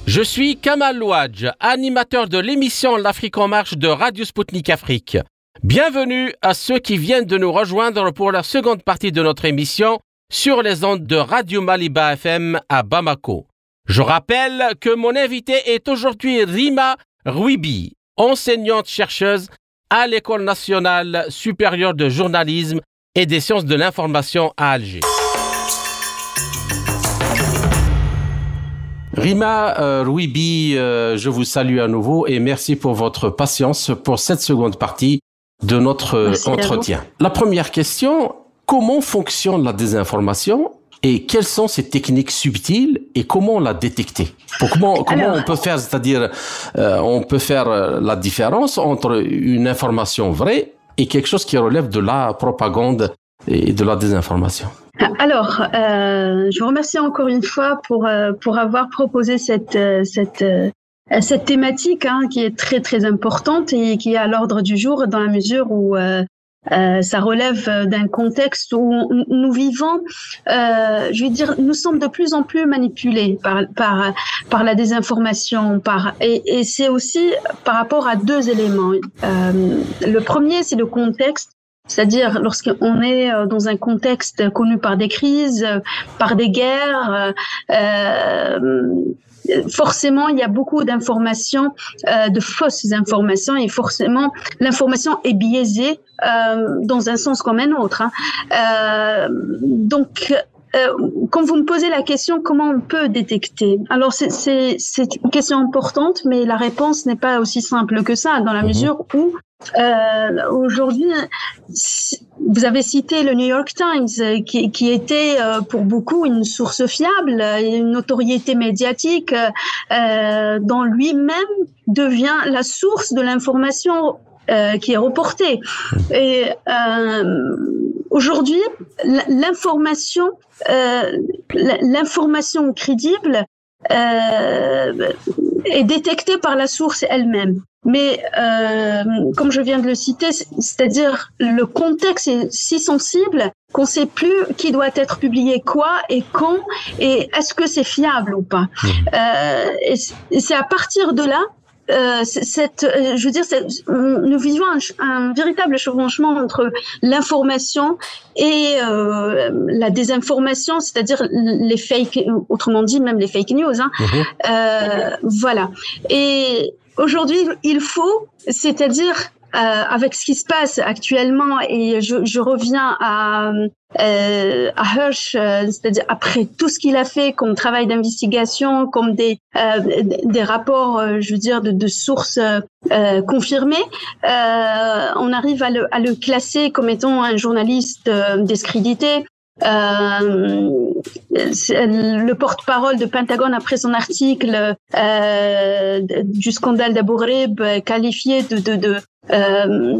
Je suis Kamal Louadj, animateur de l'émission L'Afrique en marche de Radio Sputnik Afrique. Bienvenue à ceux qui viennent de nous rejoindre pour la seconde partie de notre émission sur les ondes de Radio Maliba FM à Bamako. Je rappelle que mon invité est aujourd'hui Rima Ruibi, enseignante chercheuse à l'École nationale supérieure de journalisme et des sciences de l'information à Alger. Rima euh, Ruibi, euh, je vous salue à nouveau et merci pour votre patience pour cette seconde partie de notre euh, entretien. La première question, comment fonctionne la désinformation et quelles sont ces techniques subtiles et comment la détecter Comment, comment on peut faire, c'est-à-dire euh, on peut faire euh, la différence entre une information vraie et quelque chose qui relève de la propagande et de la désinformation alors, euh, je vous remercie encore une fois pour pour avoir proposé cette cette cette thématique hein, qui est très très importante et qui est à l'ordre du jour dans la mesure où euh, euh, ça relève d'un contexte où nous vivons, euh, je veux dire, nous sommes de plus en plus manipulés par par par la désinformation, par et, et c'est aussi par rapport à deux éléments. Euh, le premier, c'est le contexte. C'est-à-dire lorsqu'on est dans un contexte connu par des crises, par des guerres, euh, forcément, il y a beaucoup d'informations, euh, de fausses informations, et forcément, l'information est biaisée euh, dans un sens comme un autre. Hein. Euh, donc, euh, quand vous me posez la question comment on peut détecter, alors c'est une question importante, mais la réponse n'est pas aussi simple que ça, dans la mhm. mesure où euh, aujourd'hui, vous avez cité le New York Times, qui, qui était euh, pour beaucoup une source fiable, une notoriété médiatique, euh, dont lui-même devient la source de l'information euh, qui est reportée. Et euh, aujourd'hui, l'information, euh, l'information crédible euh, est détectée par la source elle-même. Mais euh, comme je viens de le citer, c'est-à-dire le contexte est si sensible qu'on ne sait plus qui doit être publié quoi et quand et est-ce que c'est fiable ou pas. Mmh. Euh, et c'est à partir de là euh, cette, euh, je veux dire, nous vivons un, véritable chevauchement entre l'information et euh, la désinformation, c'est-à-dire les fake, autrement dit même les fake news. Hein. Mhm. Euh, voilà. Et aujourd'hui, il faut, c'est-à-dire euh, avec ce qui se passe actuellement, et je, je reviens à, euh, à Hirsch, euh, c'est-à-dire après tout ce qu'il a fait comme travail d'investigation, comme des, euh, des rapports, euh, je veux dire, de, de sources confirmées, on arrive à le, à le classer comme étant un journaliste discrédité. Euh, le porte-parole de Pentagone après son article euh, du scandale d'Abu qualifié de, de, de euh,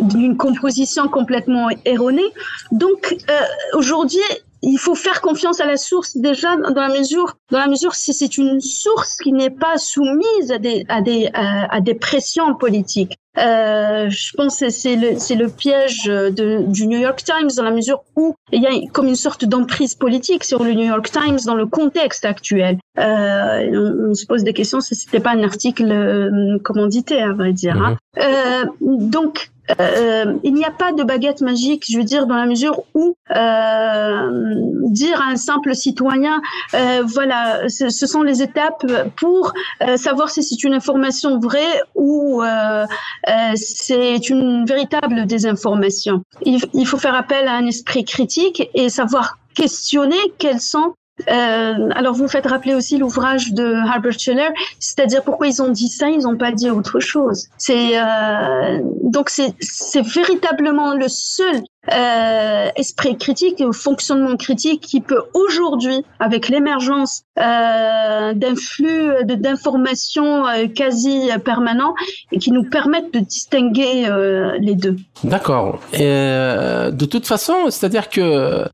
d'une composition complètement erronée. Donc euh, aujourd'hui, il faut faire confiance à la source déjà dans la mesure dans la mesure si c'est une source qui n'est pas soumise à des à des à, des pressions politiques. Je pense que c'est le, c'est le piège de, du New York Times dans la mesure où il y a comme une sorte d'emprise politique sur le New York Times dans le contexte actuel. On, on, se pose des questions si c'était pas un article commandité, à vrai dire. Hein. Mm-hmm. donc euh, il n'y a pas de baguette magique, je veux dire, dans la mesure où euh, dire à un simple citoyen, euh, voilà, ce, sont les étapes pour euh, savoir si c'est une information vraie ou euh, c'est une véritable désinformation. Il, il faut faire appel à un esprit critique et savoir questionner quels sont euh, alors, vous faites rappeler aussi l'ouvrage de Herbert Scheller, c'est-à-dire pourquoi ils ont dit ça, ils n'ont pas dit autre chose. C'est euh, donc c'est véritablement le seul euh, esprit critique et au fonctionnement critique qui peut aujourd'hui, avec l'émergence euh, d'un flux d'informations euh, quasi permanent, et qui nous permettent de distinguer les deux. D'accord. De toute façon, c'est-à-dire que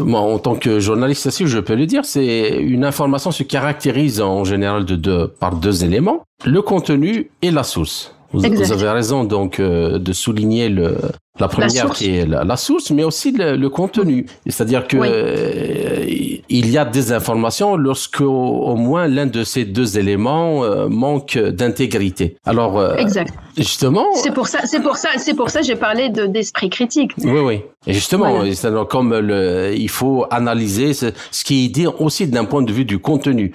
moi, en tant que journaliste aussi, je peux le dire, c'est une information se caractérise en général de deux, par deux éléments le contenu et la source. Vous, vous avez raison donc de souligner le, la première qui est la, source, mais aussi le, contenu. C'est-à-dire que euh, il y a des informations lorsque au, moins l'un de ces deux éléments euh, manque d'intégrité. Alors, euh, exact. Justement. C'est pour ça, c'est pour ça, c'est pour ça j'ai parlé de d'esprit critique. Oui, oui. Et justement, comme le, il faut analyser ce, ce qui est dit aussi d'un point de vue du contenu,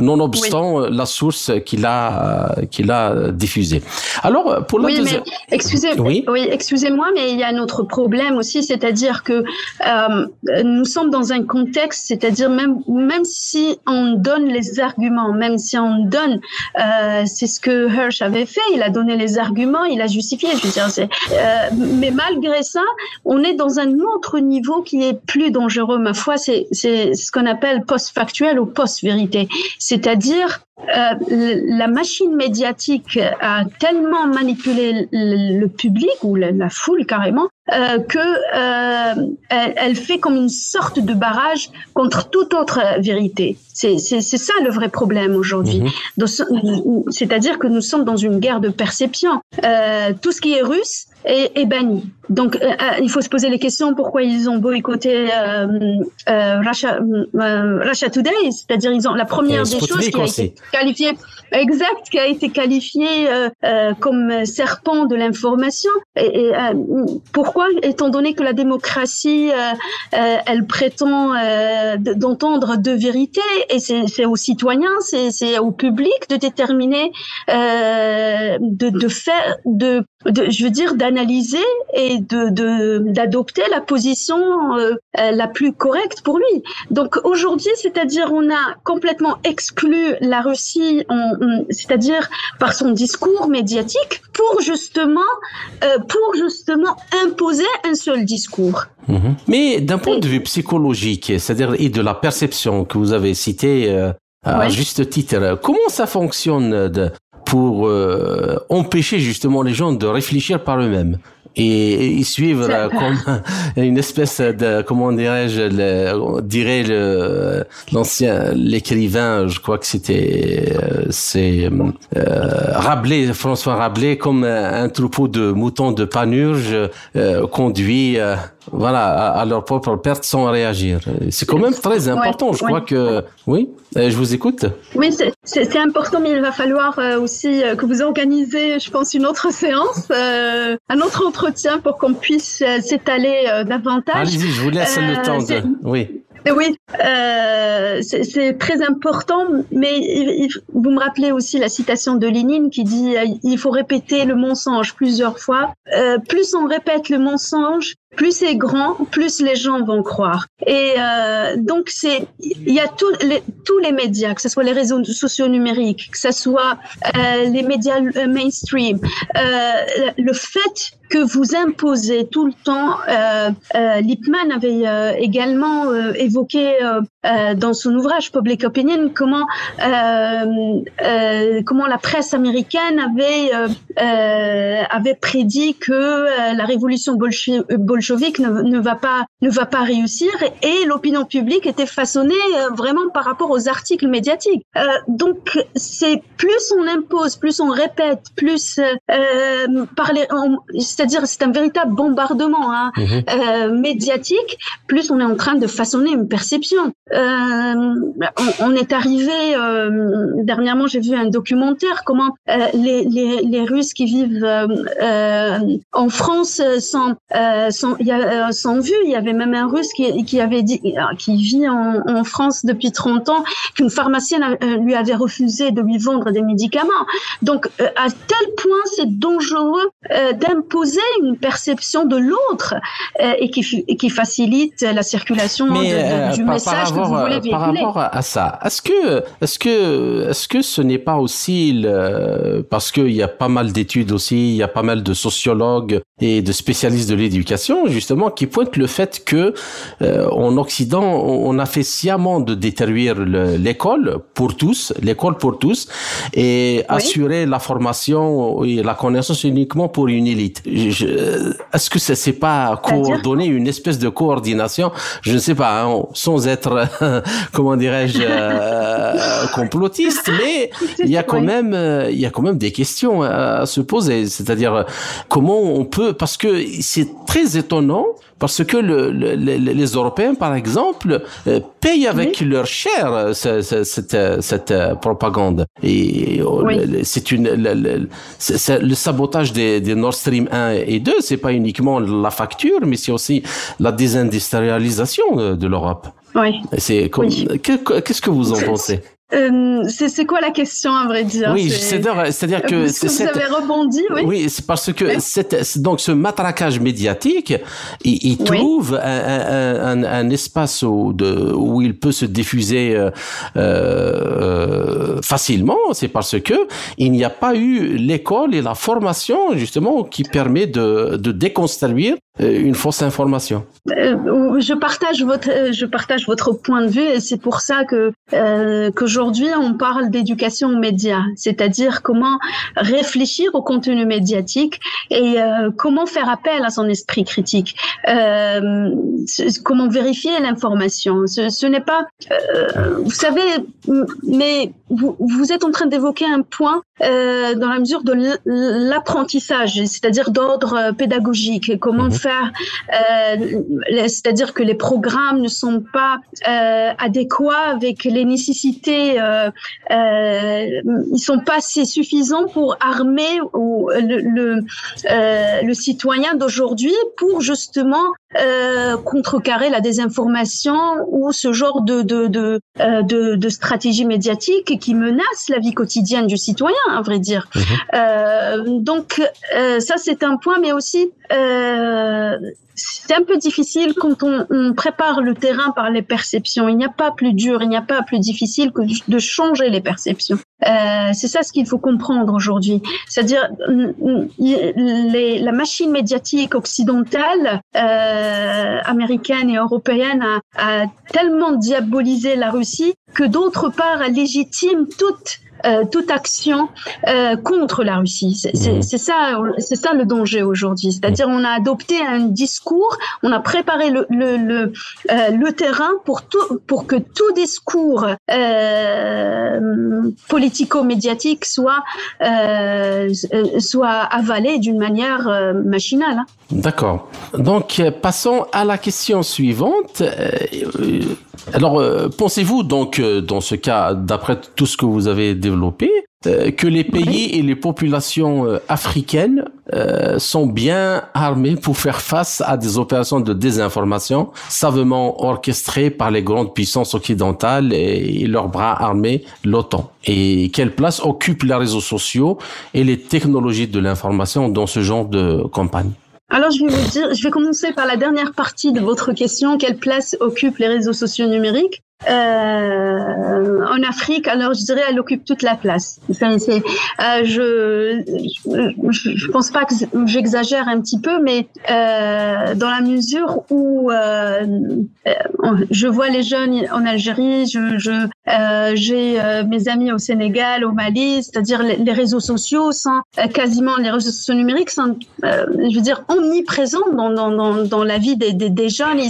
nonobstant la source qu'il a qu'il a diffusée. Alors pour la oui, mais excusez, oui, oui excusez moi mais il y a un autre problème aussi, c'est-à-dire que euh, nous sommes dans un contexte, c'est-à-dire même même si on donne les arguments, même si on donne, euh, c'est ce que Hirsch avait fait, il a donné les arguments, il a justifié. Je veux dire, euh, mais malgré ça, on est dans un autre niveau qui est plus dangereux, ma foi. C'est c'est ce qu'on appelle post-factuel ou post-vérité, c'est-à-dire euh, la machine médiatique a tellement manipulé le, public ou la, foule carrément euh, que euh, elle, fait comme une sorte de barrage contre toute autre vérité. C'est ça le vrai problème aujourd'hui. Mhm. C'est-à-dire que nous sommes dans une guerre de perception. Euh, tout ce qui est russe est, est banni. Donc, euh, euh, il faut se poser les questions pourquoi ils ont boycotté euh, euh, Russia, euh, Russia, Today, c'est-à-dire ils ont la première des choses qui a été qualifiée exact, qui a été qualifiée comme serpent de l'information. Et, et pourquoi, étant donné que la démocratie, elle prétend d'entendre deux vérités, et c'est aux citoyens, c'est au public de déterminer, de, de faire, de, de je veux dire, d'analyser et de d'adopter la position euh, euh, la plus correcte pour lui. Donc aujourd'hui, c'est-à-dire on a complètement exclu la Russie, c'est-à-dire par son discours médiatique, pour justement euh, pour justement imposer un seul discours. Mhm. Mais d'un point de vue psychologique, c'est-à-dire et de la perception que vous avez cité à juste titre, comment ça fonctionne de, pour empêcher justement les gens de réfléchir par eux-mêmes. Et ils suivent comme (laughs) une espèce de comment dirais-je dirait le l'ancien l'écrivain je crois que c'était euh, c'est euh, Rabelais François Rabelais comme un, troupeau de moutons de panurge euh, conduit euh, voilà à, leur propre perte sans réagir. C'est quand même très important je crois que oui je vous écoute. Oui c'est important mais il va falloir aussi que vous organisez je pense une autre séance un autre entretien pour qu'on puisse euh, s'étaler euh, davantage. Allez-y, je vous laisse le euh, temps de... Oui. Oui, euh, c'est très important, mais vous me rappelez aussi la citation de Lénine qui dit il faut répéter le mensonge plusieurs fois. Euh, plus on répète le mensonge, plus c'est grand, plus les gens vont croire. Et euh, donc c'est, il y a tous les, tous les médias, que ce soit les réseaux sociaux numériques, que ce soit euh, les médias mainstream, euh, le fait que vous imposez tout le temps. Euh, euh, Lippmann avait euh, également évoqué dans son ouvrage Public Opinion comment comment la presse américaine avait avait prédit que la révolution bolchevique ne, ne, va pas ne va pas réussir et l'opinion publique était façonnée vraiment par rapport aux articles médiatiques. donc c'est plus on impose, plus on répète, plus parler, c'est-à-dire c'est un véritable bombardement hein, mhm. euh, médiatique, plus on est en train de façonner une perception. Euh, on, est arrivé euh, dernièrement, j'ai vu un documentaire comment les, les, les, Russes qui vivent en France sans sans, y a, sans vue. Il y avait même un Russe qui, qui avait dit, qui vit en, en France depuis 30 ans, qu'une pharmacienne lui avait refusé de lui vendre des médicaments. Donc à tel point c'est dangereux d'imposer une perception de l'autre euh, et, qui, qui facilite la circulation euh, du message véhiculer. Par rapport à ça, est-ce que, est-ce que, est-ce que ce n'est pas aussi parce qu'il y a pas mal d'études aussi, il y a pas mal de sociologues et de spécialistes de l'éducation justement qui pointent le fait que euh, en Occident on a fait sciemment de détruire l'école pour tous, l'école pour tous et assurer la formation et la connaissance uniquement pour une élite. Est-ce que ça c'est pas coordonné une espèce de coordination? Je ne sais pas, hein, sans être (laughs) comment dirais-je euh, complotiste, mais (laughs) il y a quand même il y a quand même des questions à se poser. C'est-à-dire comment on peut parce que c'est très étonnant parce que le, les Européens, par exemple, euh, payent avec leur chair euh, cette, cette, euh, propagande. Et c'est une le, le, sabotage des, des, Nord Stream 1 et 2, c'est pas uniquement la facture, mais c'est aussi la désindustrialisation de, de l'Europe. Oui. C'est qu'est-ce que vous en pensez euh, c'est quoi la question à vrai dire Oui, c'est-à-dire que, vous avez rebondi, oui. Oui, c'est parce que cette, donc ce matraquage médiatique, il, il trouve un, un, un, espace où, de, où il peut se diffuser euh, euh, facilement. C'est parce que il n'y a pas eu l'école et la formation justement qui permet de, de déconstruire euh, une fausse information. Euh, je partage votre, je partage votre point de vue et c'est pour ça que euh, qu'aujourd'hui on parle d'éducation aux médias, c'est-à-dire comment réfléchir au contenu médiatique et euh, comment faire appel à son esprit critique, euh, comment vérifier l'information. Ce, ce n'est pas, vous savez, mais vous, vous êtes en train d'évoquer un point dans la mesure de l'apprentissage, c'est-à-dire d'ordre pédagogique, comment mhm. Euh, c'est-à-dire que les programmes ne sont pas euh, adéquats avec les nécessités, euh, euh, ils sont pas assez suffisants pour armer le, le, euh, le citoyen d'aujourd'hui pour justement euh, contrecarrer la désinformation ou ce genre de de, de, de, de stratégie médiatique qui menace la vie quotidienne du citoyen, à vrai dire. Mhm. Euh, donc ça c'est un point, mais aussi euh, c'est un peu difficile quand on, on, prépare le terrain par les perceptions. Il n'y a pas plus dur, il n'y a pas plus difficile que de changer les perceptions. Euh, c'est ça ce qu'il faut comprendre aujourd'hui. C'est-à-dire les, la machine médiatique occidentale, euh, américaine et européenne a, a tellement diabolisé la Russie que d'autre part elle légitime toute toute action euh, contre la Russie. Mmh. C'est ça, c'est ça le danger aujourd'hui. C'est-à-dire, on a adopté un discours, on a préparé le le, le, euh, le terrain pour tout, pour que tout discours politico-médiatique soit soit avalé d'une manière machinale. Hein. D'accord. Donc, passons à la question suivante. Alors, pensez-vous donc dans ce cas, d'après tout ce que vous avez développé, euh, que les pays et les populations euh, africaines euh, sont bien armés pour faire face à des opérations de désinformation savamment orchestrées par les grandes puissances occidentales et, leurs bras armés, l'OTAN. Et quelle place occupent les réseaux sociaux et les technologies de l'information dans ce genre de campagne? Alors, je vais vous dire, je vais commencer par la dernière partie de votre question. Quelle place occupent les réseaux sociaux numériques? Euh, en Afrique, alors je dirais elle occupe toute la place. Euh, je, je, pense pas que j'exagère un petit peu, mais euh, dans la mesure où je vois les jeunes en Algérie, j'ai mes amis au Sénégal, au Mali, c'est-à-dire les, réseaux sociaux sont quasiment les réseaux sociaux numériques sont, je veux dire, omniprésents dans, la vie des, jeunes.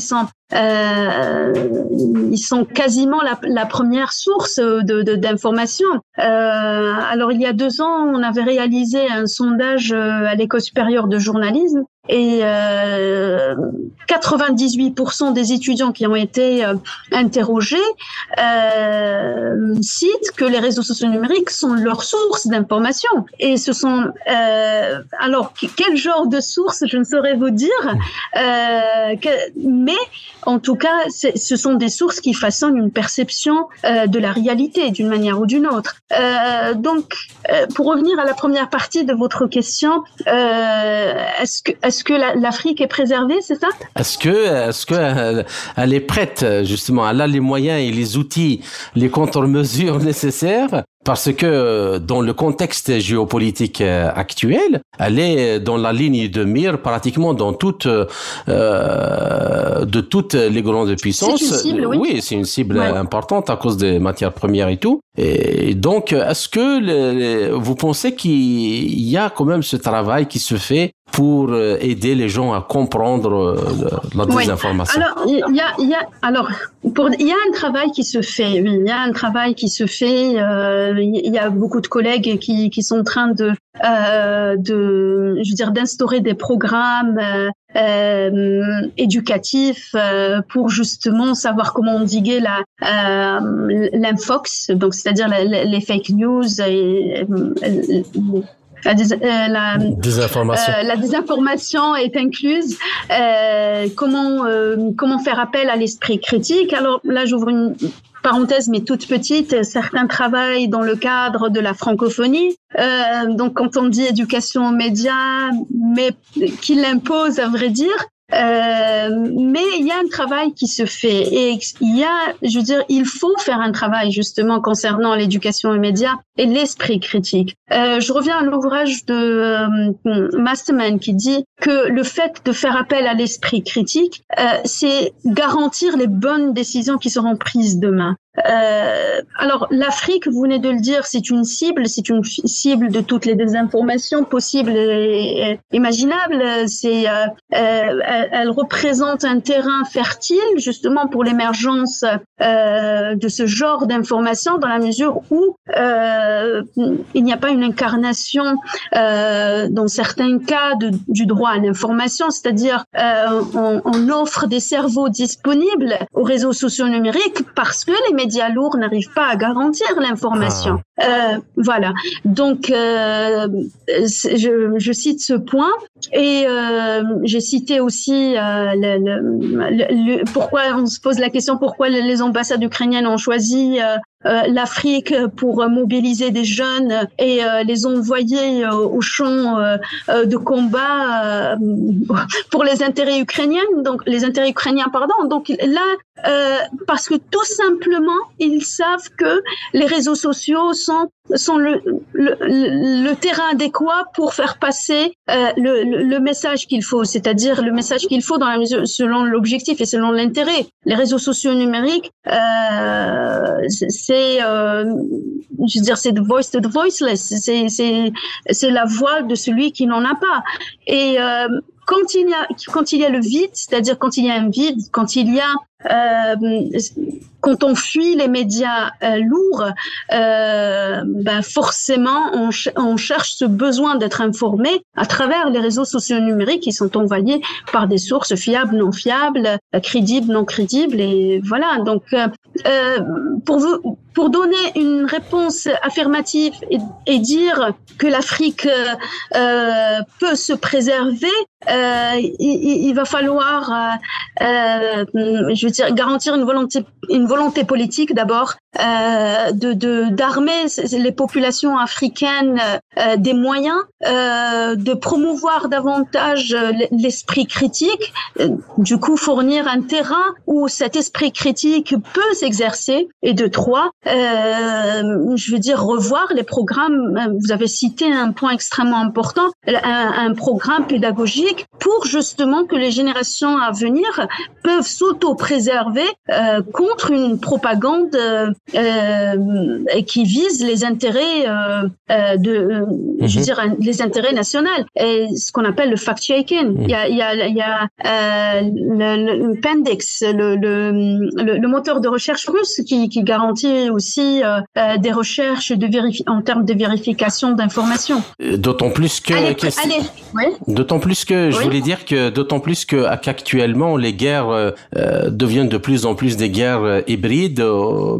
Euh, ils sont quasiment la, première source d'informations. De, euh, alors il y a deux ans, on avait réalisé un sondage euh, à l'école supérieure de journalisme et euh, 98% des étudiants qui ont été euh, interrogés euh, citent que les réseaux sociaux numériques sont leur source d'information. Et ce sont euh, alors quel genre de source je ne saurais vous dire, que, mais en tout cas, ce sont des sources qui façonnent une perception euh, de la réalité d'une manière ou d'une autre. Euh, donc, euh, pour revenir à la première partie de votre question, euh, est-ce que, est-ce que l'Afrique est préservée, c'est ça? Est-ce que, est-ce que euh, elle est prête justement? Elle a les moyens et les outils, les contre-mesures nécessaires parce que dans le contexte géopolitique euh, actuel, elle est dans la ligne de mire pratiquement dans toutes euh, de toutes les grandes puissances. C'est une cible, oui. c'est une cible ouais. importante à cause des matières premières et tout. Et donc, est-ce que vous pensez qu'il y a quand même ce travail qui se fait pour euh, aider les gens à comprendre la désinformation? Oui. Alors, il y a, il y a, alors, pour, il y a un travail qui se fait. Oui, il y a un travail qui se fait. Euh, il y a beaucoup de collègues qui, qui sont en train de, euh, de, je veux dire, d'instaurer des programmes euh, euh, éducatifs euh, pour justement savoir comment endiguer la l'infox, donc c'est-à-dire les fake news et, et la, dés euh, la, désinformation. Euh, la désinformation est incluse. Euh, comment comment faire appel à l'esprit critique Alors là, j'ouvre une parenthèse, mais toute petite. Certains travaillent dans le cadre de la francophonie. Euh, donc, quand on dit éducation aux médias, mais qui l'impose, à vrai dire, euh, mais il y a un travail qui se fait et il y a, je veux dire, il faut faire un travail justement concernant l'éducation aux médias et l'esprit critique. Euh, je reviens à l'ouvrage de euh, Masterman qui dit que le fait de faire appel à l'esprit critique, euh, c'est garantir les bonnes décisions qui seront prises demain. Euh, alors l'Afrique, vous venez de le dire, c'est une cible, c'est une cible de toutes les désinformations possibles et, imaginables. C'est, euh, euh, elle représente un terrain fertile justement pour l'émergence euh, de ce genre d'informations dans la mesure où euh, il n'y a pas une incarnation euh, dans certains cas du droit à l'information, c'est-à-dire on, on offre des cerveaux disponibles aux réseaux sociaux numériques parce que les médias lourds n'arrivent pas à garantir l'information. Ah. Euh, voilà. Donc, euh, je, je, cite ce point et euh, j'ai cité aussi le, le, le, pourquoi on se pose la question pourquoi les ambassades ukrainiennes ont choisi l'Afrique pour mobiliser des jeunes et euh, les envoyer euh, au champ de combat pour les intérêts ukrainiens, donc les intérêts ukrainiens, pardon. Donc là, parce que tout simplement, ils savent que les réseaux sociaux sont sont le, le, le, terrain adéquat pour faire passer euh, le, le, message qu'il faut, c'est-à-dire le message qu'il faut dans la mesure, selon l'objectif et selon l'intérêt. Les réseaux sociaux numériques, euh, c'est, euh, je veux dire, c'est the voice to the voiceless, c'est, c'est, c'est la voix de celui qui n'en a pas. Et euh, quand il y a quand il y a le vide, c'est-à-dire quand il y a un vide, quand il y a quand on fuit les médias euh, lourds, euh, ben forcément on, ch on, cherche ce besoin d'être informé à travers les réseaux sociaux numériques qui sont envoyés par des sources fiables, non fiables, euh, crédibles, non crédibles, et voilà. Donc euh, pour donner une réponse affirmative et, dire que l'Afrique peut se préserver, il, va falloir, je veux dire, garantir une volonté, une volonté politique d'abord euh, de d'armer les populations africaines euh, des moyens, euh, de promouvoir davantage l'esprit critique, du coup fournir un terrain où cet esprit critique peut s'exercer, et de trois, je veux dire revoir les programmes. Vous avez cité un point extrêmement important, un, un programme pédagogique pour justement que les générations à venir peuvent s'auto-préserver euh, contre une propagande euh, qui vise les intérêts euh, euh de, euh, je veux mhm. dire, les intérêts nationaux et ce qu'on appelle le fact-checking. Mhm. Il y a, il y a, il y a le, le, Pendex, le, le, le, moteur de recherche russe qui, qui garantit aussi des recherches de vérifi en termes de vérification d'informations. D'autant plus que, allez, allez. d'autant plus que je voulais dire que d'autant plus que qu'actuellement les guerres deviennent de plus en plus des guerres hybrides,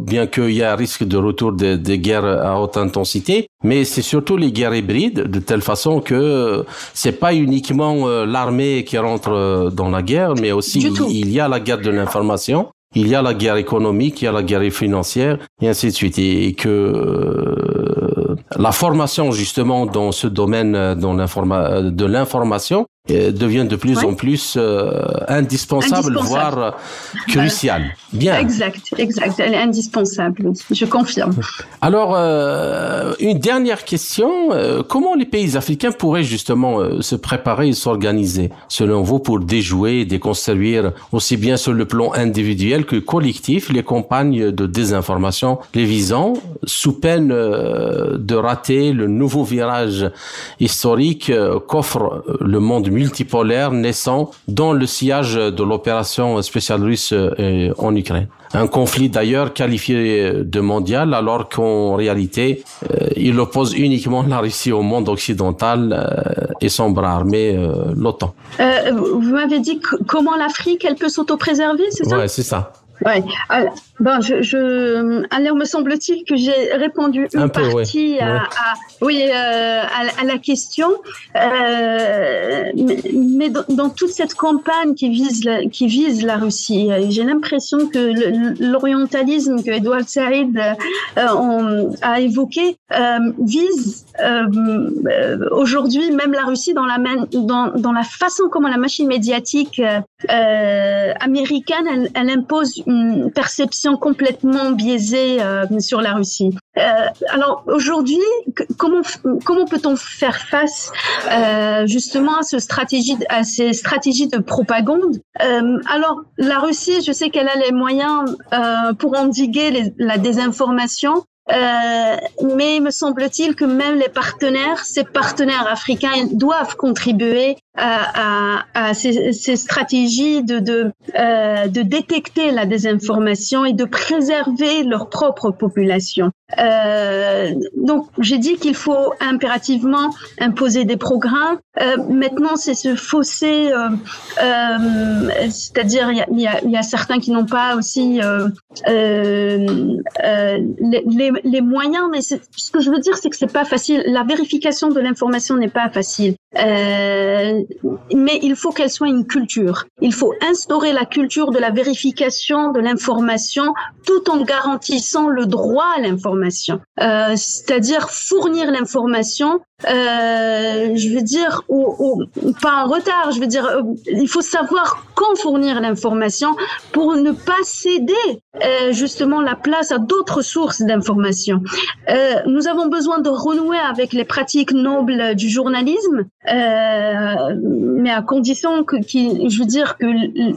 bien qu'il y a un risque de retour des, des guerres à haute intensité. Mais c'est surtout les guerres hybrides, de telle façon que c'est pas uniquement l'armée qui rentre dans la guerre, mais aussi il y a la guerre de l'information il y a la guerre économique, il y a la guerre financière, et ainsi de suite. Et, que la formation, justement, dans ce domaine de l'information, devient de plus en plus euh, indispensable, voire euh, (laughs) crucial. Bien. Exact, exact. Elle est indispensable. Je confirme. Alors, euh, une dernière question. comment les pays africains pourraient justement se préparer et s'organiser, selon vous, pour déjouer et déconstruire aussi bien sur le plan individuel que collectif les campagnes de désinformation les visant, sous peine de rater le nouveau virage historique qu'offre le monde multipolaire naissant dans le sillage de l'opération spéciale russe euh, en Ukraine. Un conflit d'ailleurs qualifié de mondial alors qu'en réalité, euh, il oppose uniquement la Russie au monde occidental euh, et son bras armé, l'OTAN. vous m'avez dit comment l'Afrique, elle peut s'autopréserver, c'est ça? Ouais, c'est ça. Ouais. Alors, bon, je, je, alors me semble-t-il que j'ai répondu une partie à, à, oui, euh, à, à, la question, euh, mais, dans, dans, toute cette campagne qui vise la, qui vise la Russie, euh, j'ai l'impression que l'orientalisme que Edouard Saïd euh, a évoqué vise euh, aujourd'hui même la Russie dans la, dans, dans la façon comment la machine médiatique américaine elle, elle impose une perception complètement biaisée euh, sur la Russie. Euh, alors aujourd'hui, comment comment peut-on faire face euh, justement à ce stratégie à ces stratégies de propagande? Euh, Alors la Russie, je sais qu'elle a les moyens euh, pour endiguer les, la désinformation. Euh, mais me semble-t-il que même les partenaires, ces partenaires africains doivent contribuer à, à, ces, ces, stratégies de, de, euh, de détecter la désinformation et de préserver leur propre population. Euh, donc, j'ai dit qu'il faut impérativement imposer des programmes. Euh, maintenant, c'est ce fossé, euh, euh c'est-à-dire il y a, y, y a, certains qui n'ont pas aussi euh, les, les, les, moyens, mais ce que je veux dire, c'est que c'est pas facile. La vérification de l'information n'est pas facile. Euh, mais il faut qu'elle soit une culture. Il faut instaurer la culture de la vérification de l'information tout en garantissant le droit à l'information. Euh, C'est-à-dire fournir l'information euh, je veux dire, ou, pas en retard, je veux dire, euh, il faut savoir quand fournir l'information pour ne pas céder euh, justement la place à d'autres sources d'information. Euh, nous avons besoin de renouer avec les pratiques nobles du journalisme, mais à condition que, je veux dire, que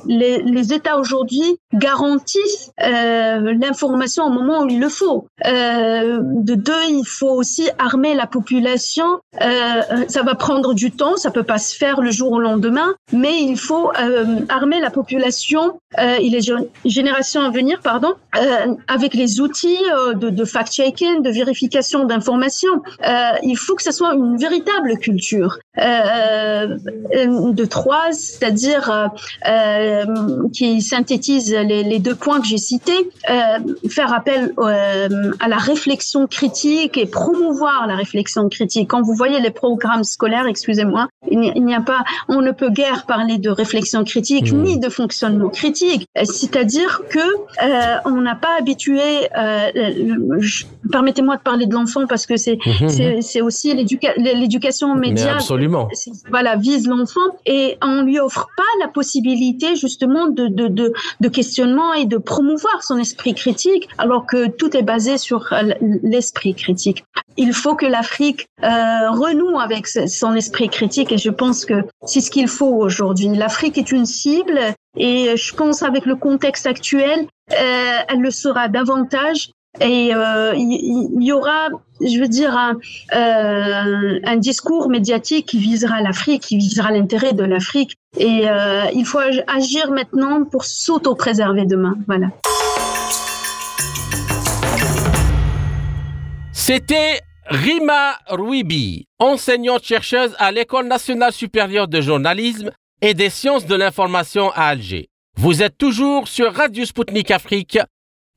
les, les États aujourd'hui garantissent l'information au moment où il le faut. de deux, il faut aussi armer la population euh, ça va prendre du temps, ça peut pas se faire le jour au lendemain, mais il faut euh, armer la population euh, et les générations à venir, pardon, euh, avec les outils euh, de, de fact-checking, de vérification d'informations. Euh, il faut que ce soit une véritable culture de trois, c'est-à-dire qui synthétise les, les, deux points que j'ai cités, faire appel à la réflexion critique et promouvoir la réflexion critique. Quand vous voyez les programmes scolaires, excusez-moi, il n'y a pas, on ne peut guère parler de réflexion critique mmh. ni de fonctionnement critique C'est-à-dire que euh, on n'a pas habitué. Euh, permettez-moi de parler de l'enfant parce que c'est mhm. c'est aussi l'éducation média. absolument. Voilà, vise l'enfant et on lui offre pas la possibilité justement de, de, de, de questionnement et de promouvoir son esprit critique, alors que tout est basé sur l'esprit critique. Il faut que l'Afrique euh, renoue avec son esprit critique et je pense que c'est ce qu'il faut aujourd'hui. L'Afrique est une cible et je pense avec le contexte actuel, euh, elle le sera davantage et euh, il y, aura, je veux dire, un, euh, un discours médiatique qui visera l'Afrique, qui visera l'intérêt de l'Afrique. Et euh, il faut agir maintenant pour s'auto-préserver demain. Voilà. C'était Rima Rouibi, enseignante-chercheuse à l'École nationale supérieure de journalisme et des sciences de l'information à Alger. Vous êtes toujours sur Radio Sputnik Afrique,